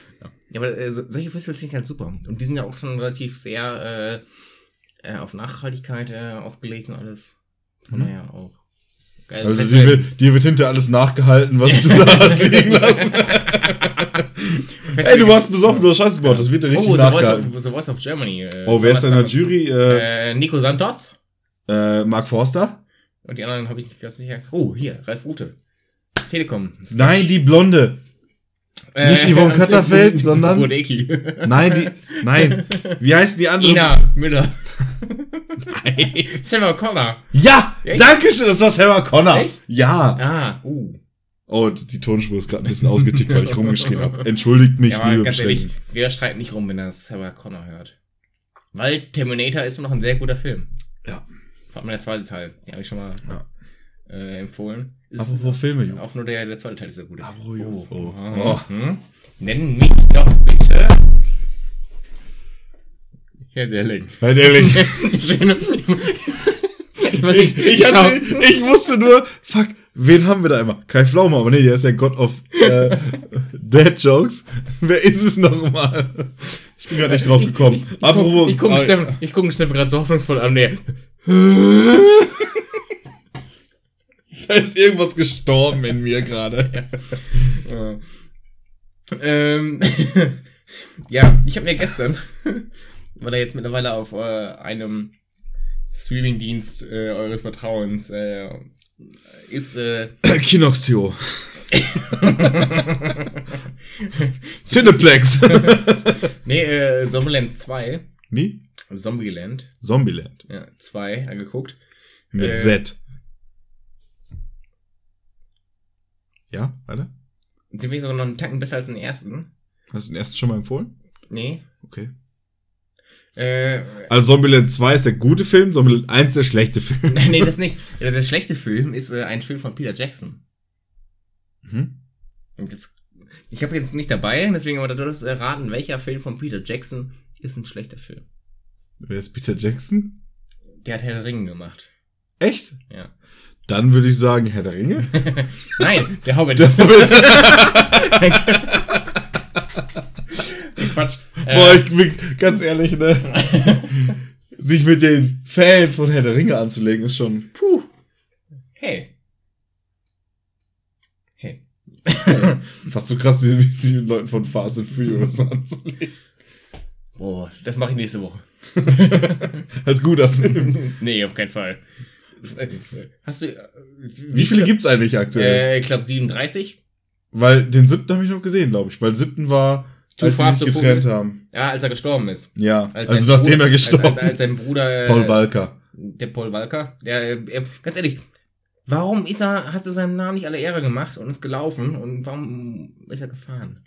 Ja, aber äh, so- solche Festivals sind halt super. Und die sind ja auch schon relativ sehr äh, äh, auf Nachhaltigkeit äh, ausgelegt und alles. Mhm. daher auch. Geil, Also Festival- dir wird, dir wird hinter alles nachgehalten, was du *laughs* da hast liegen lassen. *laughs* Ey, du warst besoffen, du hast Scheiße gebaut, das wird dir richtig Oh, The Voice, nachgehalten. of, The Voice of Germany. Äh, Oh, wer ist denn in der. Jury? Äh, Äh, Nico Santoth. äh, Mark Forster? Und die anderen habe ich nicht ganz sicher. Oh, hier, Ralf Rute. Telekom. Nein, die Blonde. Nicht Yvonne *laughs* Katterfeld, sondern- Brodeki. Nein, die, nein. Wie heißt die andere? Ina Müller. *laughs* Sarah Connor. Ja, Echt? danke schön, das war Sarah Connor. Echt? Ja. Ah, uh. Oh, die Tonspur ist gerade ein bisschen ausgetickt, weil ich rumgeschrien habe. Entschuldigt mich, Ja, aber liebe ganz ehrlich, wer schreit nicht rum, wenn er Sarah Connor hört? Weil Terminator ist immer noch ein sehr guter Film. Ja. Vor allem der zweite Teil. Den habe ich schon mal Ja. Äh, empfohlen. Ist Apropos Filme, Junge. auch nur der, der zweite Teil ist sehr gut. Apropos Junge. Oh. Oh. Hm? Nenn mich doch bitte. Herr Delling. Ehrlich. Schöne. ich Ich, ich, hatte, ich wusste nur, fuck, wen haben wir da immer? Kai Pflaume, aber nee, der ist ja God of äh, *laughs* Dead Jokes. Wer ist es nochmal? Ich bin gerade nicht drauf gekommen. Ich Apropos, gucke ich guck äh, Steffen, ich guck Steffen gerade so hoffnungsvoll an. Nee. *laughs* *laughs* da ist irgendwas gestorben in mir gerade. Äh, *laughs* ähm, *laughs* ja, ich habe mir gestern, weil er jetzt mittlerweile auf äh, einem Streamingdienst äh, eures Vertrauens äh, ist, äh, Kinoxtio. Cineplex. nee, äh, Zombieland 2, Wie? Zombieland, Zombieland. ja, 2 angeguckt. Mit Äh. Z. Ja, weiter? Den finde ich sogar noch einen Tacken besser als den ersten. Hast du den ersten schon mal empfohlen? Nee. Okay. Äh, Also Zombieland 2 ist der gute Film, Zombieland 1 der schlechte Film. *laughs* nee, das *laughs* nicht. Der, schlechte Film ist äh, ein Film von Peter Jackson. Mhm. Und jetzt, ich habe jetzt nicht dabei, deswegen aber du darfst erraten, welcher Film von Peter Jackson ist ein schlechter Film. Wer ist Peter Jackson? Der hat Herr der Ringe gemacht. Echt? Ja. Dann würde ich sagen, Herr der Ringe. *laughs* Nein, der Hobbit. Quatsch. Boah, Äh, ich bin ganz ehrlich, ne? *laughs* Sich mit den Fans von Herr der Ringe anzulegen, ist schon. Puh. hey. Hey. *laughs* Fast so krass, wie sich mit Leuten von Fast and Furious anzulegen. Boah, das mache ich nächste Woche. Als guter Film. nee, auf keinen Fall. Hast du. äh, Wie viele gibt's eigentlich aktuell? Äh, ich glaube 37. Weil den siebten habe ich noch gesehen, glaube ich. Weil siebten war, Too als sie Fast, sich Too getrennt haben. Ja, als er gestorben ist. Ja, Als also nachdem Bruder- er gestorben als, als, als sein Bruder. äh, Paul Walker. Der Paul Walker. Der, äh, ganz ehrlich, warum ist er, hat er seinem Namen nicht alle Ehre gemacht und ist gelaufen und warum ist er gefahren?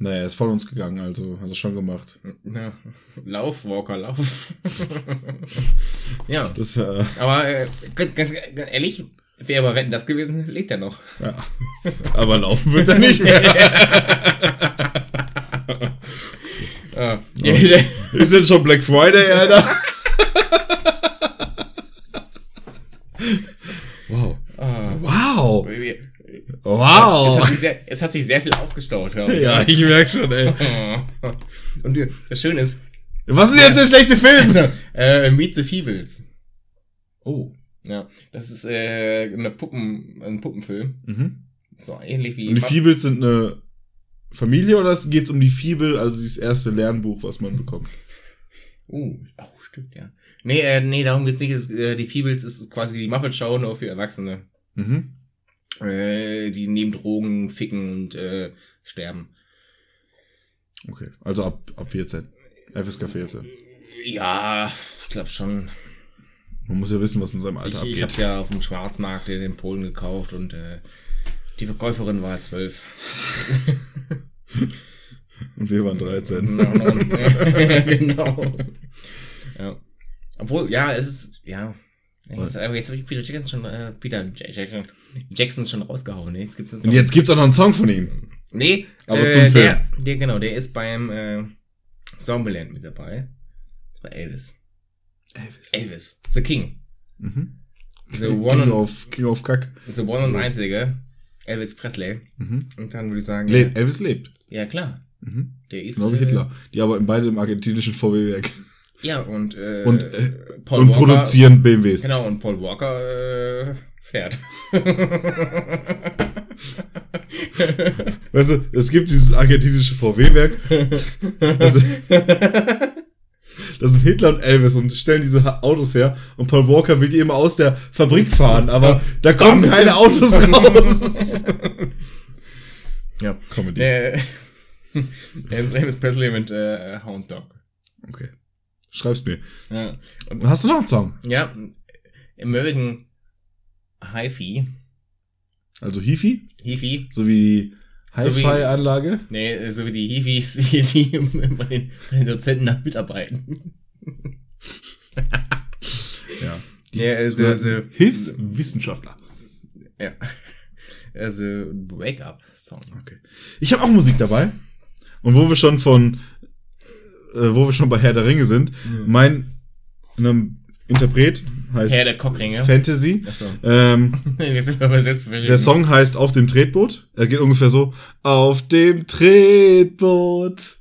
Naja, er ist von uns gegangen, also hat er schon gemacht. Ja, lauf, Walker, lauf. *laughs* ja, Das war, aber äh, ganz, ganz, ganz ehrlich, wäre aber Wetten das gewesen, lebt er noch. ja. Aber laufen wird er nicht mehr. *laughs* Ah, ja, Ist denn schon Black Friday, Alter? wow. *laughs* ah. Wow. Wow. hat, sich sehr, es hat sich sehr viel aufgestaut, ich. Ja, ich merk schon, ey. *laughs* Und das Schöne ist, Was ist jetzt der schlechte Film? also, äh, Meet the Feebles. Oh. Ja, das ist äh, eine Puppen, ein Puppenfilm. Mhm. So ähnlich wie. Und die Feebles sind eine Familie oder geht es um die Fibel, also dieses erste Lernbuch, was man bekommt? Uh, oh, stimmt, ja. Nee, äh, nee, darum geht's nicht. Es, äh, die Feebles ist quasi die Muppet Show nur für Erwachsene. Mhm. Äh, die neben Drogen ficken und äh, sterben. Okay, also ab, ab 14. FSK 14. Ja, ich glaube schon. Man muss ja wissen, was in seinem Alter Ich, ich hab's abgeht. ja auf dem Schwarzmarkt in Polen gekauft und äh, die Verkäuferin war zwölf. *laughs* Und wir waren 13. *laughs* Genau. *laughs* genau. Ja. Obwohl, ja, es ist, ja. Jetzt, jetzt habe ich Peter Jackson schon, äh, Peter Jackson, Jackson schon rausgehauen. Ne? Jetzt gibt's einen Und jetzt gibt's auch noch einen Song von ihm. Nee, Aber äh, zum Film. Der, der, genau, der ist beim äh, Zombieland mit dabei. Das war Elvis. Elvis. Elvis. The King. Mhm. The King one, und, of, King of Kack. the one und einzige. Elvis Presley. Mhm. Und dann würde ich sagen, Le ja, Elvis lebt. ja klar. Mhm. Der ist. Genau wie äh, Hitler. Die arbeiten beide im argentinischen VW-Werk. Ja, und, äh, Und, äh, Paul und Walker, produzieren BMWs. Genau, und Paul Walker äh, fährt. *laughs* Weißt du, es gibt dieses argentinische VW-Werk. Das, das sind Hitler und Elvis und stellen diese Autos her. Und Paul Walker will die immer aus der Fabrik fahren, aber da kommen keine Autos *laughs* raus. *laughs* ja. Comedy. Äh, Elvis Presley mit äh, Hound Dog. Okay. Schreib's mir. Ja. Und Hast du noch einen Song? Ja, American Hi-Fi. Also Hifi, Hi-Fi. so wie die So Hi-Fi-Anlage. Nee, äh, so wie die Hifis, *laughs* die, die bei den, bei den Dozenten nach mitarbeiten. Ja. Ja, also, also, Hilfswissenschaftler. ja. Also, Wake-up-Song. Okay. Ich habe auch Musik dabei. Und wo wir schon von, äh, wo wir schon bei Herr der Ringe sind, mein ähm, Interpret heißt Herr der Cockringe. Fantasy. Achso. Ähm, *laughs* Jetzt sind wir bei der Song heißt Auf dem Tretboot. Er geht ungefähr so: Auf dem Tretboot.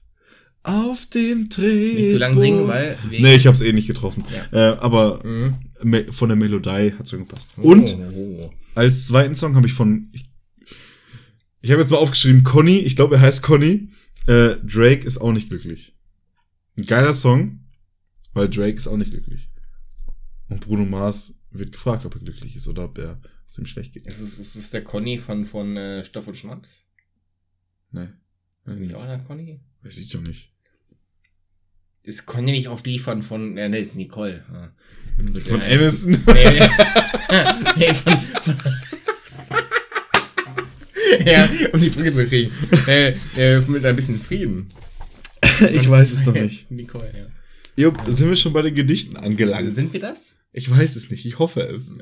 Auf dem Tretboot. Nicht zu lang singen, weil. wegen- Nee, ich hab's eh nicht getroffen. Äh, aber Mhm. me von der Melodie hat's schon gepasst. Und Oh. als zweiten Song habe ich von. Ich, ich habe jetzt mal aufgeschrieben, Conny, ich glaube, er heißt Conny. Äh, Drake ist auch nicht glücklich. Ein geiler Song, weil Drake ist auch nicht glücklich. Und Bruno Mars wird gefragt, ob er glücklich ist oder ob er es ihm schlecht geht. Ist es, ist es der Conny von, von äh, Stoff und Schnaps? Nee, Ist nicht auch der Conny? weiß ich doch nicht. Ist Conny nicht auch die von, von, äh, nee, ist Nicole. Ah. Von Äh. Nee, nee. *laughs* nee, von, von *laughs* ja, um die Brücke zu kriegen. Äh, äh, mit ein bisschen Frieden. *laughs* ich weiß es doch nicht. Nicole, ja. Jupp, sind wir schon bei den Gedichten angelangt? Sind wir das? Ich weiß es nicht, ich hoffe es. *laughs*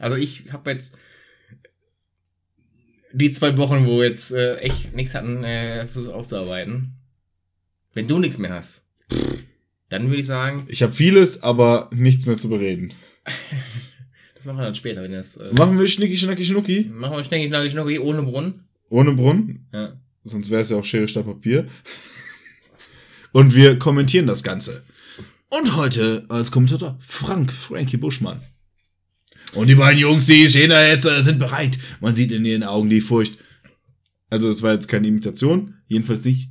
Also ich habe jetzt die zwei Wochen, wo wir jetzt äh, echt nichts hatten, äh, versucht aufzuarbeiten. Wenn du nichts mehr hast, dann würde ich sagen, Ich habe vieles, aber nichts mehr zu bereden. *laughs* das machen wir dann später, wenn das. Äh, Machen wir Schnicki, Schnacki, Schnucki? machen wir schnell, schnell, schnell, ohne Brunnen. Ohne Brunnen? Ja. Sonst wäre es ja auch Schere, Stein, Papier. Und wir kommentieren das Ganze. Und heute als Kommentator Frank, Frankie Buschmann. Und die beiden Jungs, die stehen da jetzt, äh, sind bereit. Man sieht in ihren Augen die Furcht. Also es war jetzt keine Imitation, jedenfalls nicht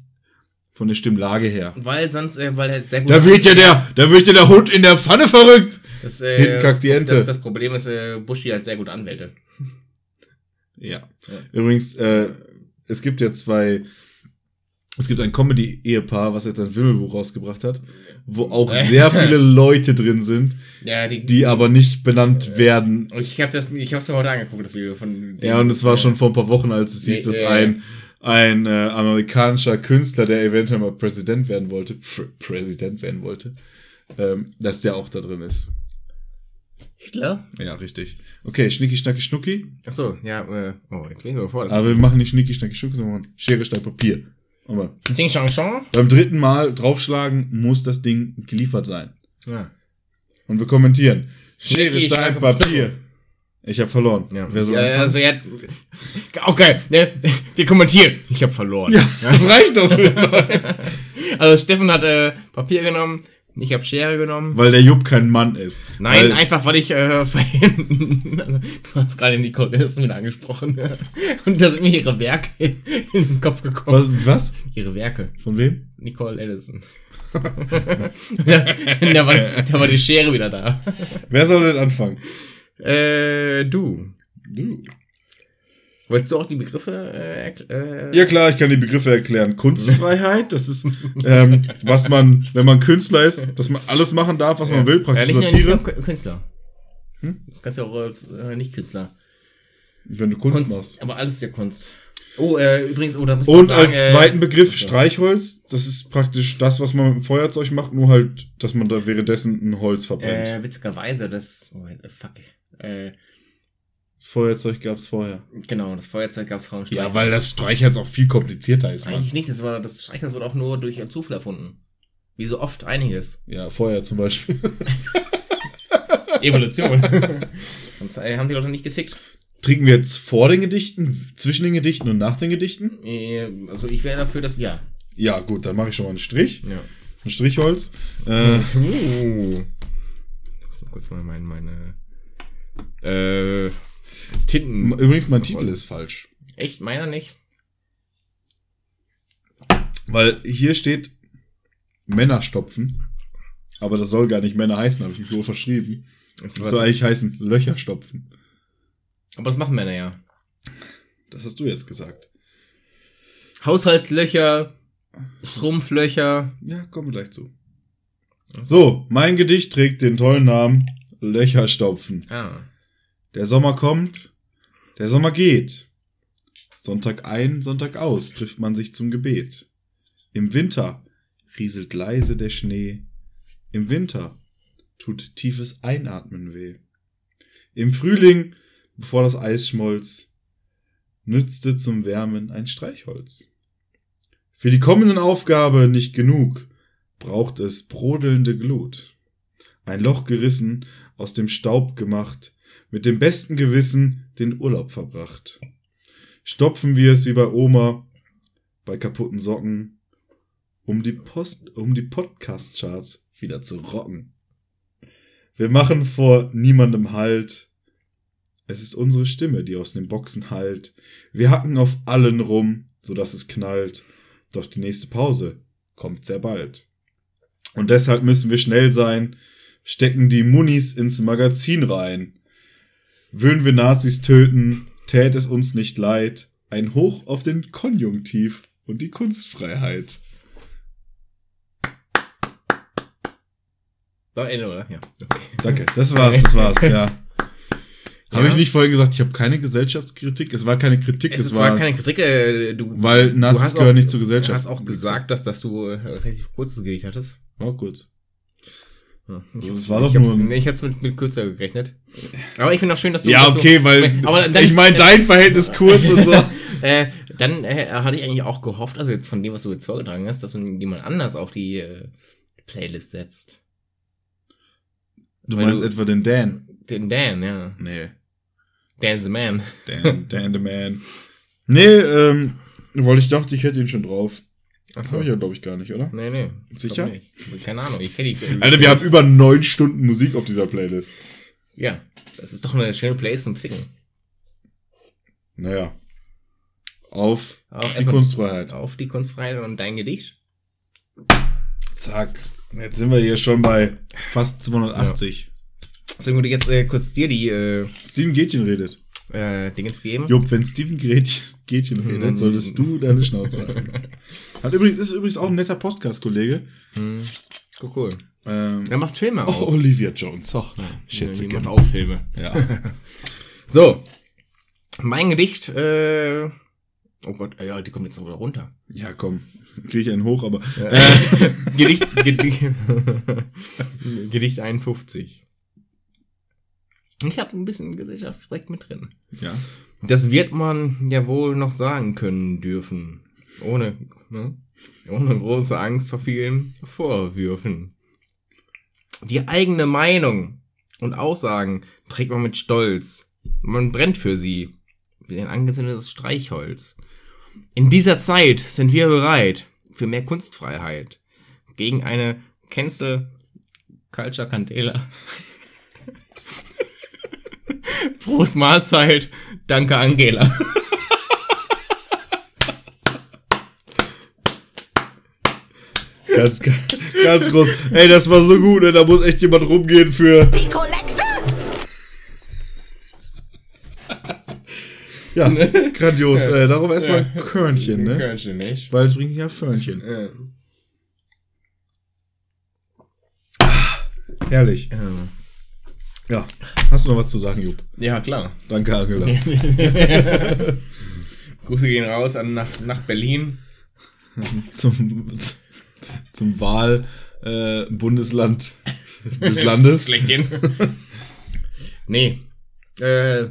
von der Stimmlage her. Weil sonst, äh, weil er sehr gut. Da wird ja der, da wird ja der Hund in der Pfanne verrückt. Das, äh, Hinten kackt die Ente. Das, das Problem ist, äh, Buschi hat sehr gut Anwälte. Ja. Übrigens, äh, es gibt ja zwei, es gibt ein Comedy-Ehepaar, was jetzt ein Wimmelbuch rausgebracht hat, wo auch sehr *laughs* viele Leute drin sind, Ja, die. die aber nicht benannt werden. ich habe das, ich hab's mir heute angeguckt, das Video von. Ja, und es war schon vor ein paar Wochen, als es hieß, Nee, dass äh, ein, ein äh, amerikanischer Künstler, der eventuell mal Präsident werden wollte, Pr Präsident werden wollte, ähm, dass der auch da drin ist. Hitler? Ja, richtig. Okay, Schnicki, Schnacki, Schnucki. Achso, ja, äh, oh, jetzt bin ich überfordert. Aber wir machen nicht Schnicki, Schnacki, Schnucki, sondern Schere, Stein, Papier. Aber Ching Chang Chang? beim dritten Mal draufschlagen muss das Ding geliefert sein. Ja. Und wir kommentieren. Schere, Stein, Papier. Ich habe verloren. Ja, Wer soll ja, also ja, okay, ne, wir kommentieren. Ich habe verloren. ja, das reicht doch. *laughs* Also Steffen hat äh, Papier genommen, Ich habe Schere genommen. Weil der Jupp kein Mann ist. Nein, weil, einfach weil ich äh, *laughs* vorhin, also, du hast gerade Nicole Edison wieder angesprochen *laughs* und da sind mir ihre Werke in den Kopf gekommen. Was? was? Ihre Werke. Von wem? Nicole Edison. da, *laughs* da, war, da war die Schere wieder da. Wer soll denn anfangen? Äh, du. Du. Wolltest du auch die Begriffe äh, erkl- äh, Ja klar, ich kann die Begriffe erklären. Kunstfreiheit, das ist, *laughs* ähm, was man, wenn man Künstler ist, dass man alles machen darf, was man will, Ja, praktisch nicht, nicht Satire. nur Künstler. Das kannst du auch als äh, nicht Künstler. Wenn du Kunst, Kunst, machst. aber alles ist ja Kunst. Oh, äh, übrigens, oh, da muss Und sagen, als äh, zweiten Begriff. Streichholz, das ist praktisch das, was man mit dem Feuerzeug macht, nur halt, dass man da währenddessen ein Holz verbrennt. Äh, witzigerweise, das, oh, fuck, äh, Feuerzeug gab's vorher. genau, das Feuerzeug gab's vor dem Streich. Ja, weil das Streichholz auch viel komplizierter ist, man. Eigentlich nicht, das war, das Streichholz wurde auch nur durch äh, Zufall erfunden. Wie so oft einiges. Ja, Feuer zum Beispiel. *laughs* Evolution. *laughs* Sonst äh, haben die Leute nicht gefickt. Trinken wir jetzt vor den Gedichten, zwischen den Gedichten und nach den Gedichten? Äh, also ich wäre dafür, dass, ja. Ja, gut, dann mache ich schon mal einen Strich. Ja. Ein Strichholz. Äh, *laughs* Uh. Ich muss mal kurz mal meine, meine, äh, Tinten. übrigens, mein Titel ist falsch. Echt, meiner nicht? Weil hier steht Männer stopfen. Aber das soll gar nicht Männer heißen, habe ich mich wohl verschrieben. Das Das soll eigentlich heißen Löcher stopfen. aber das machen Männer ja. Das hast du jetzt gesagt. Haushaltslöcher, Schrumpflöcher. Ja, kommen wir gleich zu. So, mein Gedicht trägt den tollen Namen Löcher stopfen. Ah. Der Sommer kommt, der Sommer geht. Sonntag ein, Sonntag aus trifft man sich zum Gebet. Im Winter rieselt leise der Schnee. Im Winter tut tiefes Einatmen weh. Im Frühling, bevor das Eis schmolz, nützte zum Wärmen ein Streichholz. Für die kommenden Aufgabe nicht genug, braucht es brodelnde Glut. Ein Loch gerissen, aus dem Staub gemacht, mit dem besten Gewissen den Urlaub verbracht. Stopfen wir es wie bei Oma, bei kaputten Socken, um die Post, um die Podcast-Charts wieder zu rocken. Wir machen vor niemandem Halt. Es ist unsere Stimme, die aus den Boxen hallt. Wir hacken auf allen rum, so dass es knallt. Doch die nächste Pause kommt sehr bald. Und deshalb müssen wir schnell sein, stecken die Munis ins Magazin rein. Würden wir Nazis töten, tät es uns nicht leid. Ein Hoch auf den Konjunktiv und die Kunstfreiheit. Doch, Ende, oder? Ja. Okay. Danke, das war's, das war's, ja. *laughs* Habe Ja. ich nicht vorhin gesagt, ich habe keine Gesellschaftskritik? Es war keine Kritik, Es, es, es war, war keine Kritik, äh, du. weil du Nazis hast gehören auch- nicht zur Du Gesellschaft. hast auch gesagt, dass, dass du äh, relativ kurzes Gedicht hattest. War kurz. Ja, Das war doch ich hab's- nur Ich hätte es mit, mit kürzer gerechnet. Aber ich finde auch schön, dass du. Ja, okay, du, weil Aber dann, ich meine dein Verhältnis *laughs* kurz und so. äh, dann äh, hatte ich eigentlich auch gehofft, also jetzt von dem, was du jetzt vorgetragen hast, dass man jemand anders auf die äh, Playlist setzt. Du Weil meinst du- etwa den Dan? Den Dan, ja. Nee. Dan the Man. Dan, Dan the Man. Nee, ähm, weil ich dachte, ich hätte ihn schon drauf. Das Achso. habe ich ja, glaube ich, gar nicht, oder? Nee, nee. Sicher? Keine Ahnung, ich kenne die. Alter, wir haben über neun Stunden Musik auf dieser Playlist. Ja, das ist doch eine schöne Place zum Ficken. Naja. Auf Auf die Kunstfreiheit. Auf die Kunstfreiheit und dein Gedicht. Zack. Jetzt sind wir hier schon bei fast 280. Deswegen würde ich jetzt äh, kurz dir die äh, Steven Gätchen redet. Äh, Dingens geben. Jupp, wenn Steven Gretchen, Gätchen redet, solltest du deine Schnauze halten. *laughs* Hat übrigens, ist übrigens auch ein netter Podcast-Kollege. Hm. Cool, cool. Ähm, Er macht Filme oh, auch. Olivia Jones. Oh, schätze die macht auch Filme. Ja. *laughs* So. Mein Gedicht, äh, oh Gott, ja, die kommt jetzt noch wieder runter. ja, komm. Kriege ich einen hoch, aber Äh, *laughs* Gedicht, Gedicht, Gedicht 51. Ich habe ein bisschen Gesellschaft direkt mit drin. ja. Das wird man ja wohl noch sagen können dürfen. Ohne, ne? Ohne große Angst vor vielen Vorwürfen. Die eigene Meinung und Aussagen trägt man mit Stolz. Man brennt für sie. Wie ein angezündetes Streichholz. In dieser Zeit sind wir bereit für mehr Kunstfreiheit. Gegen eine Cancel Culture Candela. *laughs* Prost Mahlzeit. Danke Angela. Ganz, ganz groß. Ey, das war so gut, ne? Da muss echt jemand rumgehen für. Die Kollekte? Ja, grandios. Äh, darum erstmal ein Körnchen, ne? Körnchen, nicht? Weil es bringt ja Förnchen. Ja. Herrlich. Ja. Hast du noch was zu sagen, Jupp? Ja, klar. Danke, Angela. *laughs* *laughs* Grüße gehen raus an nach, nach Berlin. zum, zum Wahl äh, Bundesland des Landes. *laughs* Schlechthin. nee. Äh,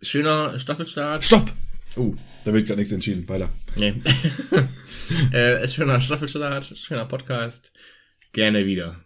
schöner Staffelstart. Stopp! Uh, Da wird gerade nichts entschieden. Weiter. nee. äh, schöner Staffelstart, schöner Podcast. Gerne wieder.